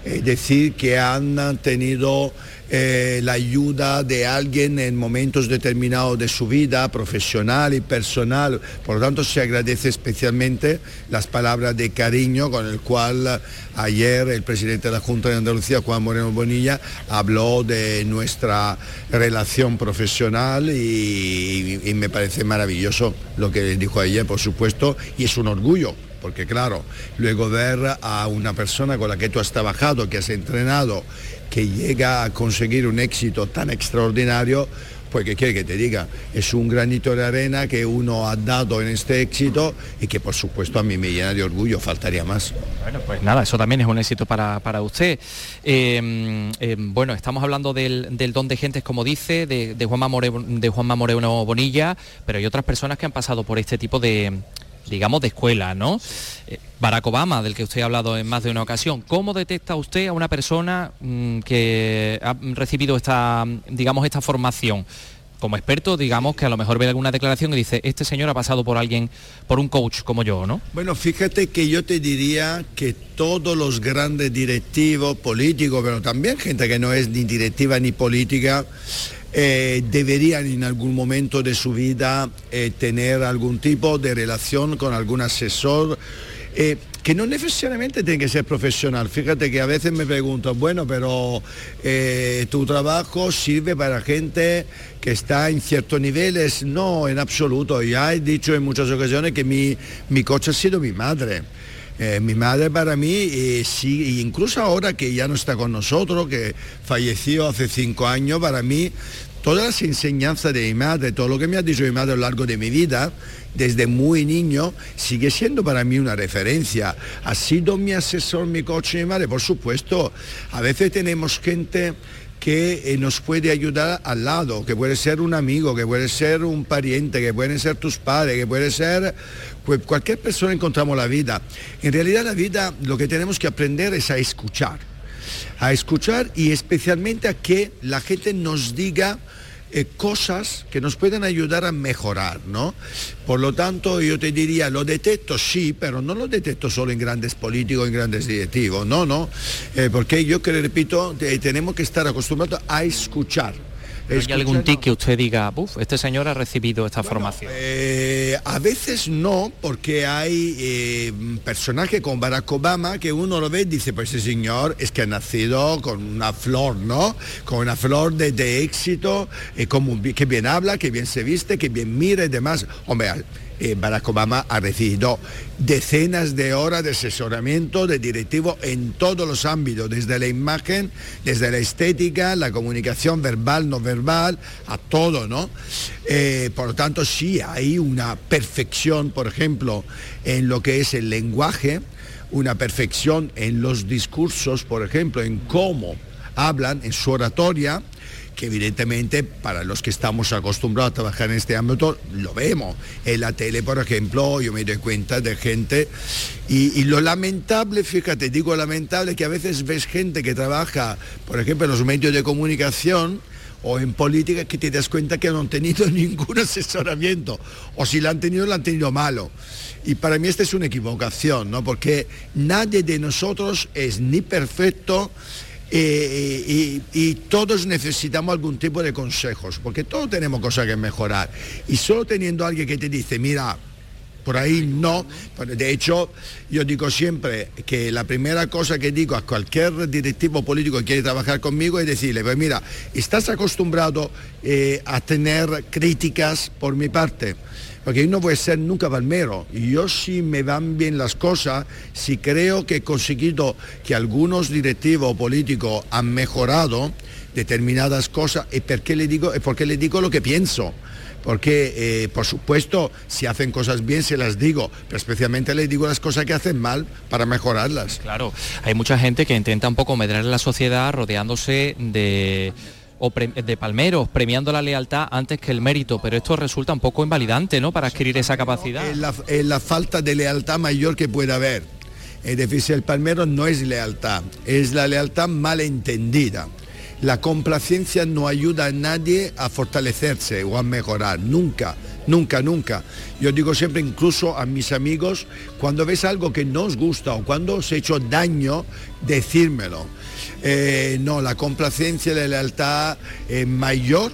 Eh, decir que han tenido eh, la ayuda de alguien en momentos determinados de su vida, profesional y personal. Por lo tanto, se agradece especialmente las palabras de cariño con el cual ayer el presidente de la Junta de Andalucía, Juan Moreno Bonilla, habló de nuestra relación profesional y, y me parece maravilloso lo que dijo ayer, por supuesto, y es un orgullo porque claro, luego ver a una persona con la que tú has trabajado, que has entrenado, que llega a conseguir un éxito tan extraordinario, pues que quiere que te diga, es un granito de arena que uno ha dado en este éxito y que por supuesto a mí me llena de orgullo, faltaría más.
Bueno, pues nada, eso también es un éxito para, usted. Eh, eh, bueno, estamos hablando del, don de gentes, como dice, de, de, Juanma Moreno, de Juanma Moreno Bonilla, pero hay otras personas que han pasado por este tipo de, digamos, de escuela, ¿no? Eh, Barack Obama, del que usted ha hablado en más de una ocasión. ¿Cómo detecta usted a una persona mm, que ha recibido esta, digamos, esta formación? Como experto, digamos que a lo mejor ve alguna declaración y dice, este señor ha pasado por alguien, por un coach como yo, ¿no?
Bueno, fíjate que yo te diría que todos los grandes directivos políticos, pero también gente que no es ni directiva ni política, eh, deberían en algún momento de su vida eh, tener algún tipo de relación con algún asesor. Eh, que no necesariamente tiene que ser profesional. Fíjate que a veces me preguntan, bueno, pero tu trabajo sirve para gente que está en ciertos niveles. No, en absoluto. Ya he dicho en muchas ocasiones que mi, mi coche ha sido mi madre. mi madre para mí, sí, incluso ahora que ya no está con nosotros, que falleció hace cinco años, para mí todas las enseñanzas de mi madre, todo lo que me ha dicho mi madre a lo largo de mi vida, desde muy niño, sigue siendo para mí una referencia. Ha sido mi asesor, mi coach, mi madre, por supuesto. A veces tenemos gente que eh, nos puede ayudar al lado, que puede ser un amigo, que puede ser un pariente, que pueden ser tus padres, que puede ser pues, cualquier persona encontramos la vida. En realidad la vida lo que tenemos que aprender es a escuchar, a escuchar y especialmente a que la gente nos diga eh, cosas que nos pueden ayudar a mejorar, ¿no? Por lo tanto, yo te diría, lo detecto sí, pero no lo detecto solo en grandes políticos, en grandes directivos, no, no, eh, porque yo que repito, tenemos que estar acostumbrados a escuchar
¿Hay algún tic que usted diga, Buf, este señor ha recibido esta formación?
Eh, a veces no, porque hay eh, personajes con Barack Obama que uno lo ve y dice, pues ese señor es que ha nacido con una flor, ¿no? Con una flor de, éxito, eh, como, que bien habla, que bien se viste, que bien mira y demás. Hombre, eh, Barack Obama ha recibido decenas de horas de asesoramiento de directivo en todos los ámbitos, desde la imagen, desde la estética, la comunicación verbal, no verbal, a todo, ¿no? Eh, por lo tanto, sí hay una perfección, por ejemplo, en lo que es el lenguaje, una perfección en los discursos, por ejemplo, en cómo hablan, en su oratoria, que evidentemente para los que estamos acostumbrados a trabajar en este ámbito lo vemos. En la tele, por ejemplo, yo me doy cuenta de gente y, lo lamentable, fíjate, digo lamentable, que a veces ves gente que trabaja, por ejemplo, en los medios de comunicación, o en política que te das cuenta que no han tenido ningún asesoramiento o si lo han tenido lo han tenido malo. Y para mí esta es una equivocación, ¿no? Porque nadie de nosotros es ni perfecto eh, y, todos necesitamos algún tipo de consejos, porque todos tenemos cosas que mejorar. Y solo teniendo alguien que te dice, mira, por ahí no. De hecho, yo digo siempre que la primera cosa que digo a cualquier directivo político que quiere trabajar conmigo es decirle, pues mira, estás acostumbrado eh, a tener críticas por mi parte porque yo no voy a ser nunca palmero. Yo si me van bien las cosas, si creo que he conseguido que algunos directivos políticos han mejorado determinadas cosas, ¿y por qué le digo, por le digo lo que pienso? porque eh, por supuesto si hacen cosas bien se las digo, pero especialmente les digo las cosas que hacen mal para mejorarlas.
Claro, hay mucha gente que intenta un poco medrar en la sociedad rodeándose de o de palmeros, premiando la lealtad antes que el mérito, pero esto resulta un poco invalidante, ¿no?, para adquirir esa capacidad.
Es la, falta de lealtad mayor que puede haber. Es decir, el palmero no es lealtad, es la lealtad malentendida. La complacencia no ayuda a nadie a fortalecerse o a mejorar, nunca, Nunca, nunca. Yo digo siempre, incluso a mis amigos, cuando ves algo que no os gusta o cuando os he hecho daño, decírmelo. Eh, no, la complacencia, la lealtad eh, mayor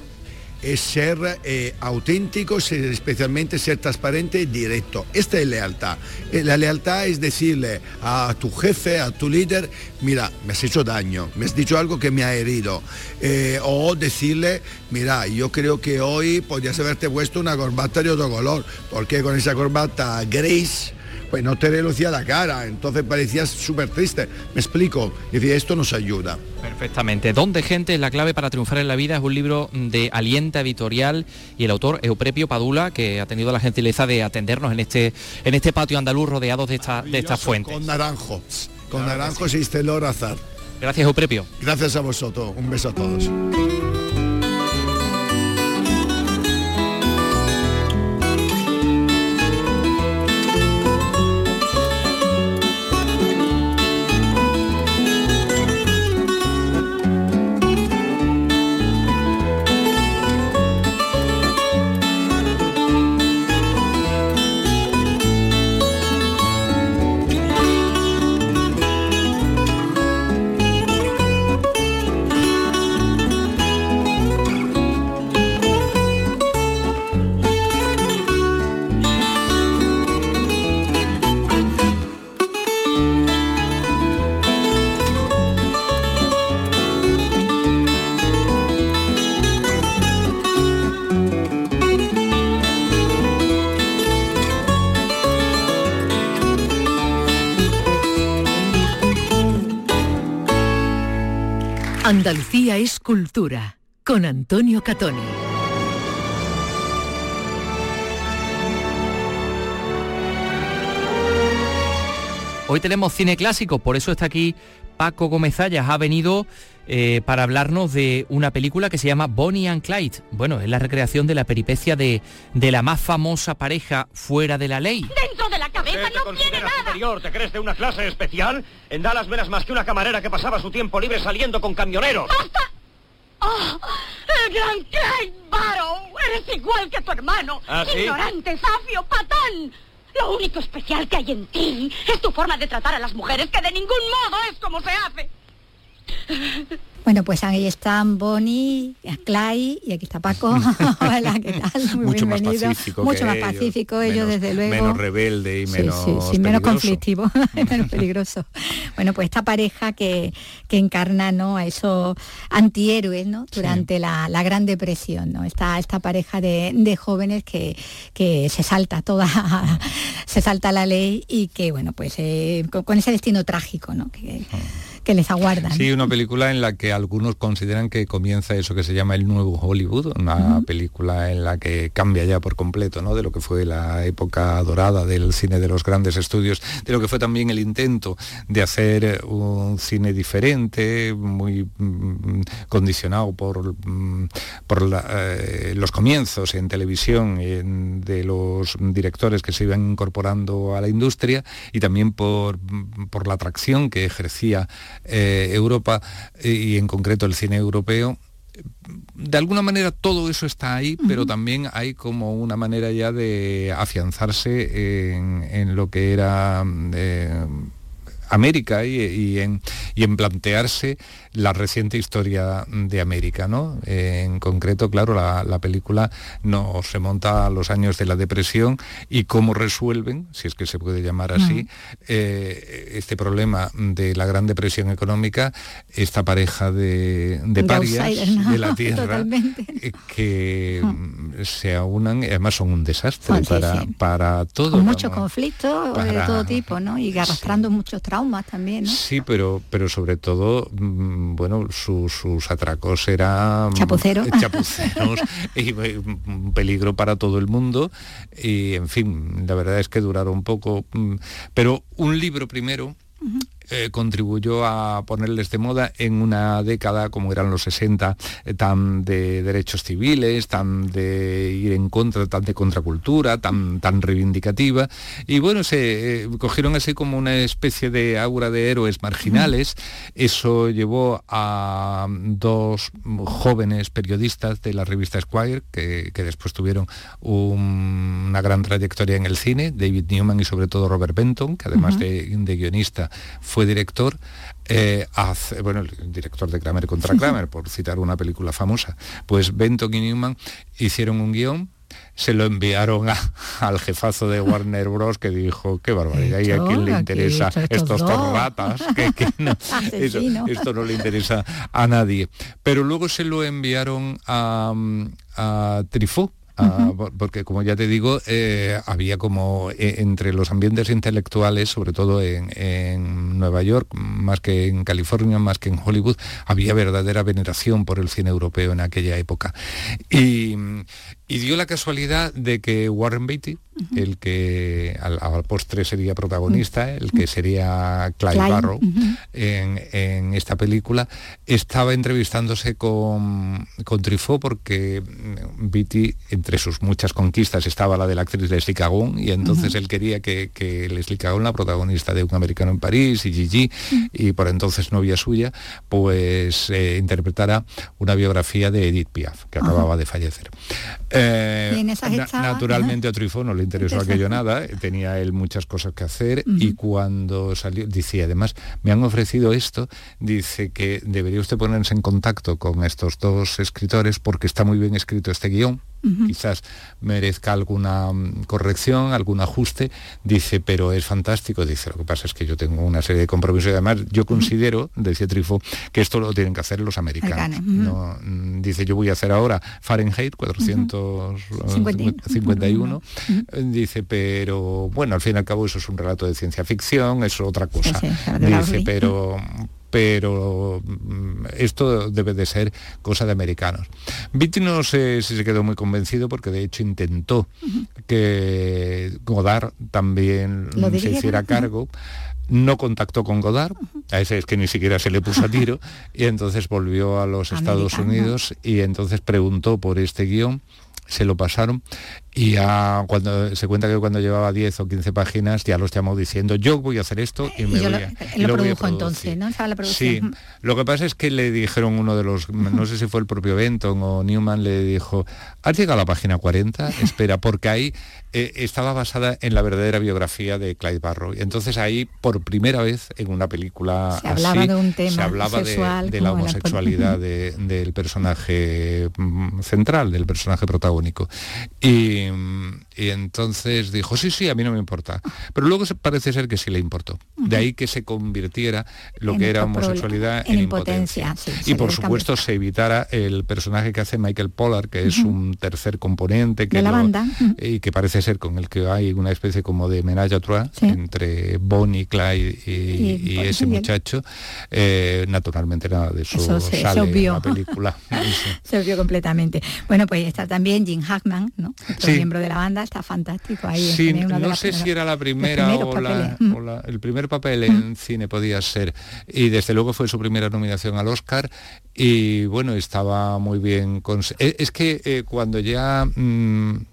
es ser eh, auténtico, ser- especialmente ser transparente y directo. Esta es lealtad. La lealtad es decirle a tu jefe, a tu líder, mira, me has hecho daño, me has dicho algo que me ha herido. O decirle, mira, yo creo que hoy podrías haberte puesto una corbata de otro color, porque con esa corbata gris pues no te relucía la cara, entonces parecías súper triste. Me explico, y decía, esto nos ayuda.
Perfectamente. ¿Dónde gente? La clave para triunfar en la vida es un libro de Alienta Editorial y el autor Euprepio Padula, que ha tenido la gentileza de atendernos en este, en este patio andaluz rodeados de, esta, de estas fuentes.
Con naranjo, con naranjos y estelor azar.
Gracias, Euprepio.
Gracias a vosotros, un beso a todos.
Es cultura con Antonio Catoni.
Hoy tenemos cine clásico, por eso está aquí Paco Gómez Ayas. Ha venido eh, para hablarnos de una película que se llama Bonnie and Clyde. Bueno, es la recreación de la peripecia de, de la más famosa pareja fuera de la ley.
Dentro la cabeza no tiene nada. superior? ¿Te crees de una clase especial? En Dallas verás más que una camarera que pasaba su tiempo libre saliendo con camioneros. ¡Oh! ¡El gran Clyde Barrow! ¡Eres igual que tu hermano! ¿Ah, sí? ¡Ignorante, zafio, patán! Lo único especial que hay en ti es tu forma de tratar a las mujeres, que de ningún modo es como se hace.
Bueno, pues ahí están Bonnie, Clay y aquí está Paco. Hola, ¿qué tal? Muy
mucho más
bienvenido.
pacífico
Mucho más
ellos,
pacífico ellos,
menos-
desde luego.
menos rebelde y menos
sí, sí, menos
peligroso.
conflictivo, menos peligroso. Bueno, pues esta pareja que, que encarna ¿no? a esos antihéroes ¿no? durante la, la Gran Depresión, ¿no? Esta, esta pareja de, de jóvenes que, que se salta toda, se salta la ley y que, bueno, pues eh, con, con ese destino trágico ¿no? que, que les aguarda. ¿no?
Sí, una película en la que algunos consideran que comienza eso que se llama el nuevo Hollywood, una película en la que cambia ya por completo ¿no? de lo que fue la época dorada del cine de los grandes estudios, de lo que fue también el intento de hacer eh, un cine diferente, muy mm, condicionado por, mm, por la, eh, los comienzos en televisión en- de los directores que se iban incorporando a la industria y también por, mm, por la atracción que ejercía eh, Europa y en concreto el cine europeo de alguna manera todo eso está ahí, pero también hay como una manera ya de afianzarse en, en lo que era eh, América y, y en, y en plantearse la reciente historia de América. ¿no? En concreto, claro, la, la película nos remonta a los años de la depresión y cómo resuelven, si es que se puede llamar así, eh, este problema de la gran depresión económica, esta pareja de, de
De
parias de la tierra eh, que se aunan y además son un desastre
Sí,
para,
sí.
para todo.
Con muchos
vamos.
conflictos de todo tipo, ¿no? Y arrastrando muchos traumas también, ¿no?
Sí, pero, pero sobre todo, mm, bueno, su- sus atracos eran
Chapucero.
eh, chapuceros y eh, un peligro para todo el mundo. Y en fin, la verdad es que duraron poco. mm, Pero un libro primero eh, contribuyó a ponerles de moda en una década como eran los 60, eh, tan de derechos civiles, tan de ir en contra, tan de contracultura, tan, tan reivindicativa. Y bueno, se cogieron así como una especie de aura de héroes marginales. Eso llevó a dos jóvenes periodistas de la revista Squire, que, después tuvieron una gran trayectoria en el cine, David Newman y sobre todo Robert Benton, que además de, de guionista fue director, eh, bueno, el director de Kramer contra Kramer, por citar una película famosa, pues Benton y Newman hicieron un guion se lo enviaron al jefazo de Warner Bros que dijo qué barbaridad y a quién le interesa estos dos ratas esto no le interesa a nadie. Pero luego se lo enviaron a, a Trifó porque como ya te digo, eh, había como eh, entre los ambientes intelectuales, sobre todo en, Nueva York, más que en California, más que en Hollywood, había verdadera veneración por el cine europeo en aquella época. Y, dio la casualidad de que Warren Beatty, el que al, postre sería protagonista, el que sería Clive, Barrow en, esta película, estaba entrevistándose con, con Truffaut porque Beatty, entre sus muchas conquistas, estaba la de la actriz Leslie Cagon y entonces él quería que, que, Leslie Cagon, la protagonista de Un americano en París y Gigi, y por entonces novia suya, pues eh, interpretara una biografía de Edith Piaf, que acababa de fallecer. Eh, naturalmente a Truffaut no le interesó aquello nada, tenía él muchas cosas que hacer y cuando salió, dice, además, me han ofrecido esto, dice que debería usted ponerse en contacto con estos dos escritores porque está muy bien escrito este guion, quizás merezca alguna mm, corrección, algún ajuste, dice, pero es fantástico, dice, lo que pasa es que yo tengo una serie de compromisos y además yo considero, decía Trifo, que esto lo tienen que hacer los americanos. Mm, dice, yo voy a hacer ahora Fahrenheit 451, dice, pero bueno, al fin y al cabo eso es un relato de ciencia ficción, es otra cosa. dice, pero pero mm, esto debe de ser cosa de americanos. Vitti no sé si se quedó muy convencido porque de hecho intentó que Godard también se hiciera cargo. No contactó con Godard, a ese es que ni siquiera se le puso a tiro, y entonces volvió a los Estados Unidos y entonces preguntó por este guion se lo pasaron y cuando se cuenta que cuando llevaba 10 o 15 páginas ya los llamó diciendo yo voy a hacer esto y me voy a,
lo, produjo entonces, ¿no?
sí, lo que pasa es que le dijeron uno de los, no sé si fue el propio Benton o Newman, le dijo, ¿has llegado a la página 40? Espera, porque ahí eh, estaba basada en la verdadera biografía de Clyde Barrow. Y entonces ahí, por primera vez en una película
se hablaba de un tema
se hablaba de, la homosexualidad del personaje mm, central, del personaje protagónico. Y, entonces dijo, sí, sí, a mí no me importa. Pero luego parece ser que sí le importó. De ahí que se convirtiera lo que era homosexualidad en, impotencia. y por supuesto se evitara el personaje que hace Michael Pollard, que es un tercer componente que
de la banda.
y que parece ser con el que hay una especie como de menage a trois entre Bonnie, Clyde y, ese muchacho. Eh, naturalmente nada de eso, sale en la película.
se obvió completamente. Bueno, pues está también Jim Hackman, ¿no? Otro miembro de la banda, está fantástico ahí.
Sí, no sé si era la primera o, el primer papel en cine podía ser. Y desde luego fue su primera nominación al Oscar y bueno, estaba muy bien. Es que eh, cuando ya... Mm,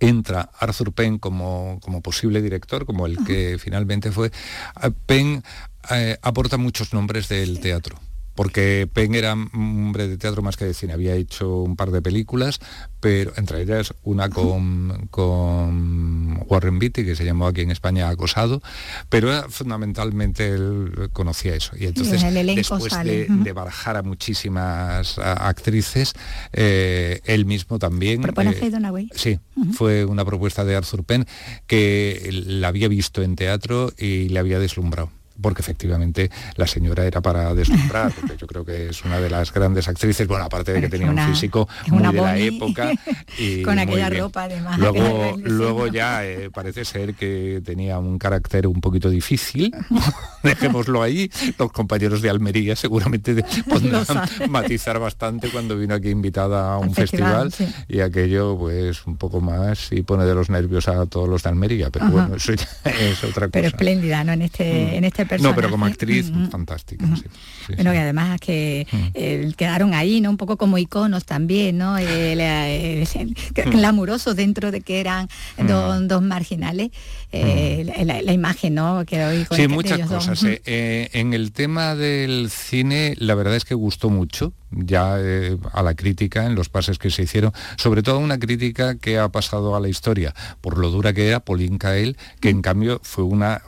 entra Arthur Penn como, como posible director, como el que finalmente fue, eh, Penn eh, aporta muchos nombres del teatro porque Penn era un hombre de teatro más que de cine, había hecho un par de películas, pero entre ellas una con, con Warren Beatty, que se llamó aquí en España Acosado, pero fundamentalmente él conocía eso. Y entonces, después de, barajar a muchísimas actrices, eh, él mismo también...
¿Propone eh,
Sí, fue una propuesta de Arthur Penn que la había visto en teatro y le había deslumbrado porque efectivamente la señora era para deslumbrar, porque yo creo que es una de las grandes actrices, bueno, aparte de que tenía un físico muy de la época.
Y con aquella ropa además.
Luego, luego ya eh, parece ser que tenía un carácter un poquito difícil, dejémoslo ahí, los compañeros de Almería seguramente podrán matizar bastante cuando vino aquí invitada a un festival, y aquello pues un poco más y pone de los nervios a todos los de Almería, pero bueno, eso ya es otra cosa.
Pero espléndida, ¿no? En este, mm. en este
personaje.
No, pero como actriz, fantástica. sí, sí,
bueno,
sí.
que además que eh, quedaron ahí, ¿no? Un poco como iconos también, ¿no? El, eh, eh, glamurosos dentro de que eran dos, dos marginales. Eh, la, la imagen, ¿no? Que hoy con
Sí, muchas cosas. en el tema del cine, la verdad es que gustó mucho, ya eh, a la crítica, en los pases que se hicieron, sobre todo una crítica que ha pasado a la historia, por lo dura que era Pauline Kael, que en cambio fue una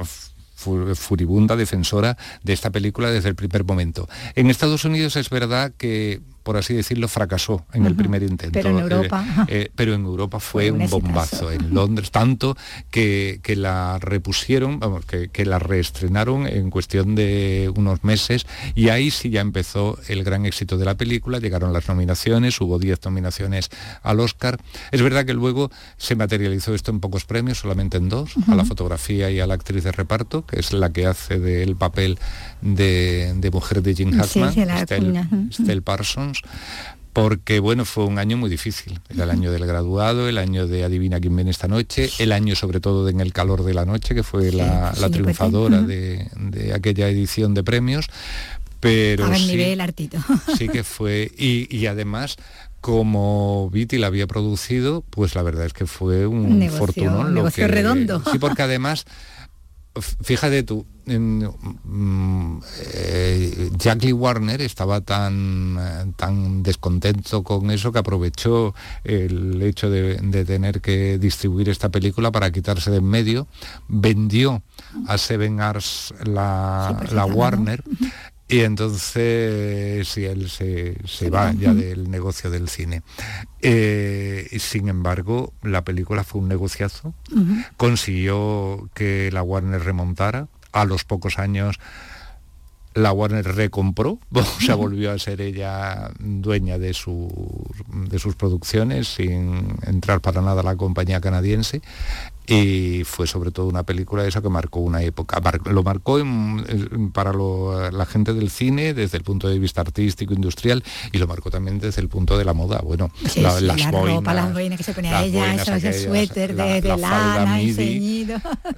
furibunda defensora de esta película desde el primer momento. En Estados Unidos es verdad que por así decirlo, fracasó en el primer intento.
Pero en
Eh,
Europa,
eh, pero en Europa fue,
un
bombazo. En Londres, tanto que, que la repusieron, vamos, que, que la reestrenaron en cuestión de unos meses y ahí sí ya empezó el gran éxito de la película, llegaron las nominaciones, hubo 10 nominaciones al Oscar. Es verdad que luego se materializó esto en pocos premios, solamente en dos, a la fotografía y a la actriz de reparto, que es la que hace del papel de, de mujer de Jim Hackman,
sí,
Estelle- Parsons porque bueno, fue un año muy difícil. Era el año del graduado, el año de Adivina quién viene esta noche, el año sobre todo de En el calor de la noche, que fue la,
sí,
la triunfadora de, de aquella edición de premios. Pero
a ver,
sí,
nivel artito.
sí que fue. Y, y además, como Viti la había producido, pues la verdad es que fue un
Un negocio-
fortunón.
un negocio redondo.
Sí, porque además, fíjate tú, mm, eh, Jack Lee Warner estaba tan, eh, tan descontento con eso que aprovechó el hecho de, de tener que distribuir esta película para quitarse de en medio, vendió a Seven Arts la,
pues
la. Warner y entonces sí, él se, se va ya del negocio del cine. Eh, sin embargo, la película fue un negociazo, consiguió que la Warner remontara. A los pocos años la Warner recompró, o sea, volvió a ser ella dueña de, sus de sus producciones sin entrar para nada a la compañía canadiense y fue sobre todo una película esa que marcó una época. Mar- lo marcó en- en- para lo- la gente del cine desde el punto de vista artístico, industrial y lo marcó también desde el punto de la moda. Bueno,
Sí,
la-
sí,
las
la
boinas,
ropa, las boinas que se ponía
las
ella,
boinas
esos
aquellas,
suéter
la-
de, de
falda midi.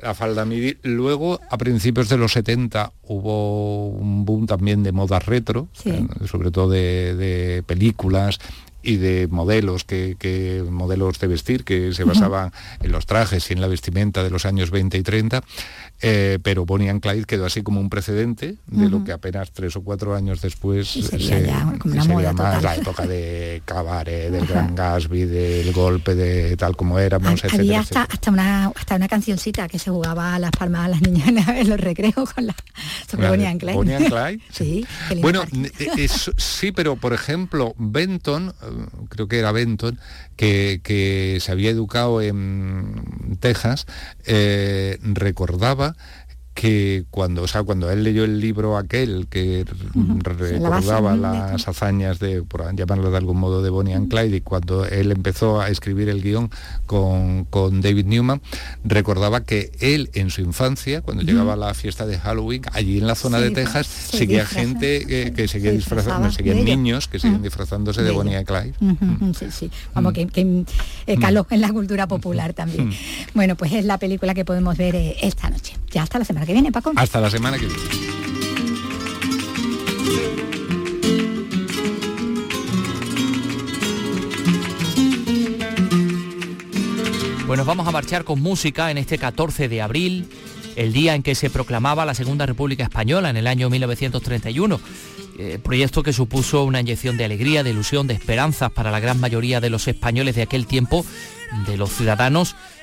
la falda midi. Luego, a principios de los 70, hubo un boom también de moda retro, eh, sobre todo de, de películas y de modelos que, que- modelos de vestir que se basaban en los trajes y en la vestimenta de los años 20 y 30 eh, pero Bonnie and Clyde quedó así como un precedente de lo que apenas tres o cuatro años después
sería ya como una
sería más
total.
la época de Cabaret, del Gran Gatsby, del golpe de tal como éramos, etcétera,
Había
etcétera.
hasta, hasta, una, hasta una cancioncita que se jugaba a las palmas a las niñas en, los recreos con la sobre Bonnie and Clyde.
Bonnie and Clyde.
sí,
Bueno, es- sí, pero por ejemplo, Benton, creo que era Benton, que, que se había educado en Texas, eh, recordaba que cuando, o sea, cuando él leyó el libro aquel que recordaba las hazañas de, por llamarlo de algún modo, de Bonnie and Clyde, y cuando él empezó a escribir el guion con, con David Newman, recordaba que él en su infancia, cuando llegaba a la fiesta de Halloween, allí en la zona
Sí,
de Texas,
se
seguía
disfraza-
gente que, que seguía
se
disfrazando, seguían niños que siguen
Mm.
disfrazándose de. Bonnie and Clyde.
Sí, sí. Vamos, que, que, eh, caló en la cultura popular también. Bueno, pues es la película que podemos ver eh, esta noche. Ya hasta la semana que viene, Paco.
Hasta la semana que viene.
Pues nos vamos a marchar con música en este 14 de abril, el día en que se proclamaba la Segunda República Española en el año 1931. eh, proyecto que supuso una inyección de alegría, de ilusión, de esperanzas para la gran mayoría de los españoles de aquel tiempo, de los ciudadanos,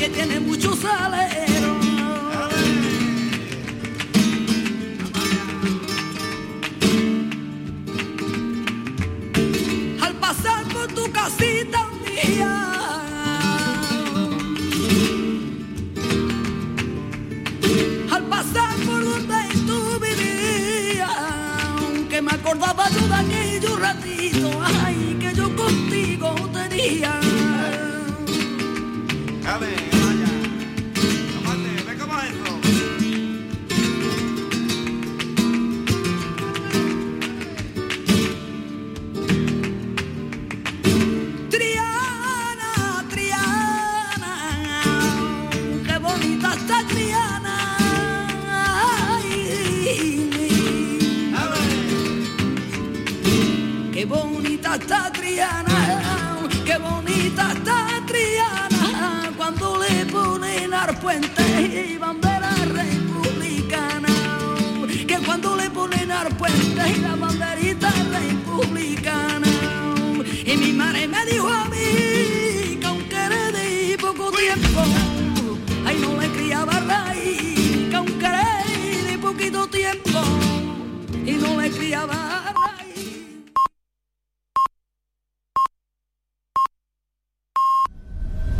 que tiene mucho salero. Al pasar por tu casita un. Al pasar por donde tú vivías, que
me acordaba
yo de aquí. Bonita está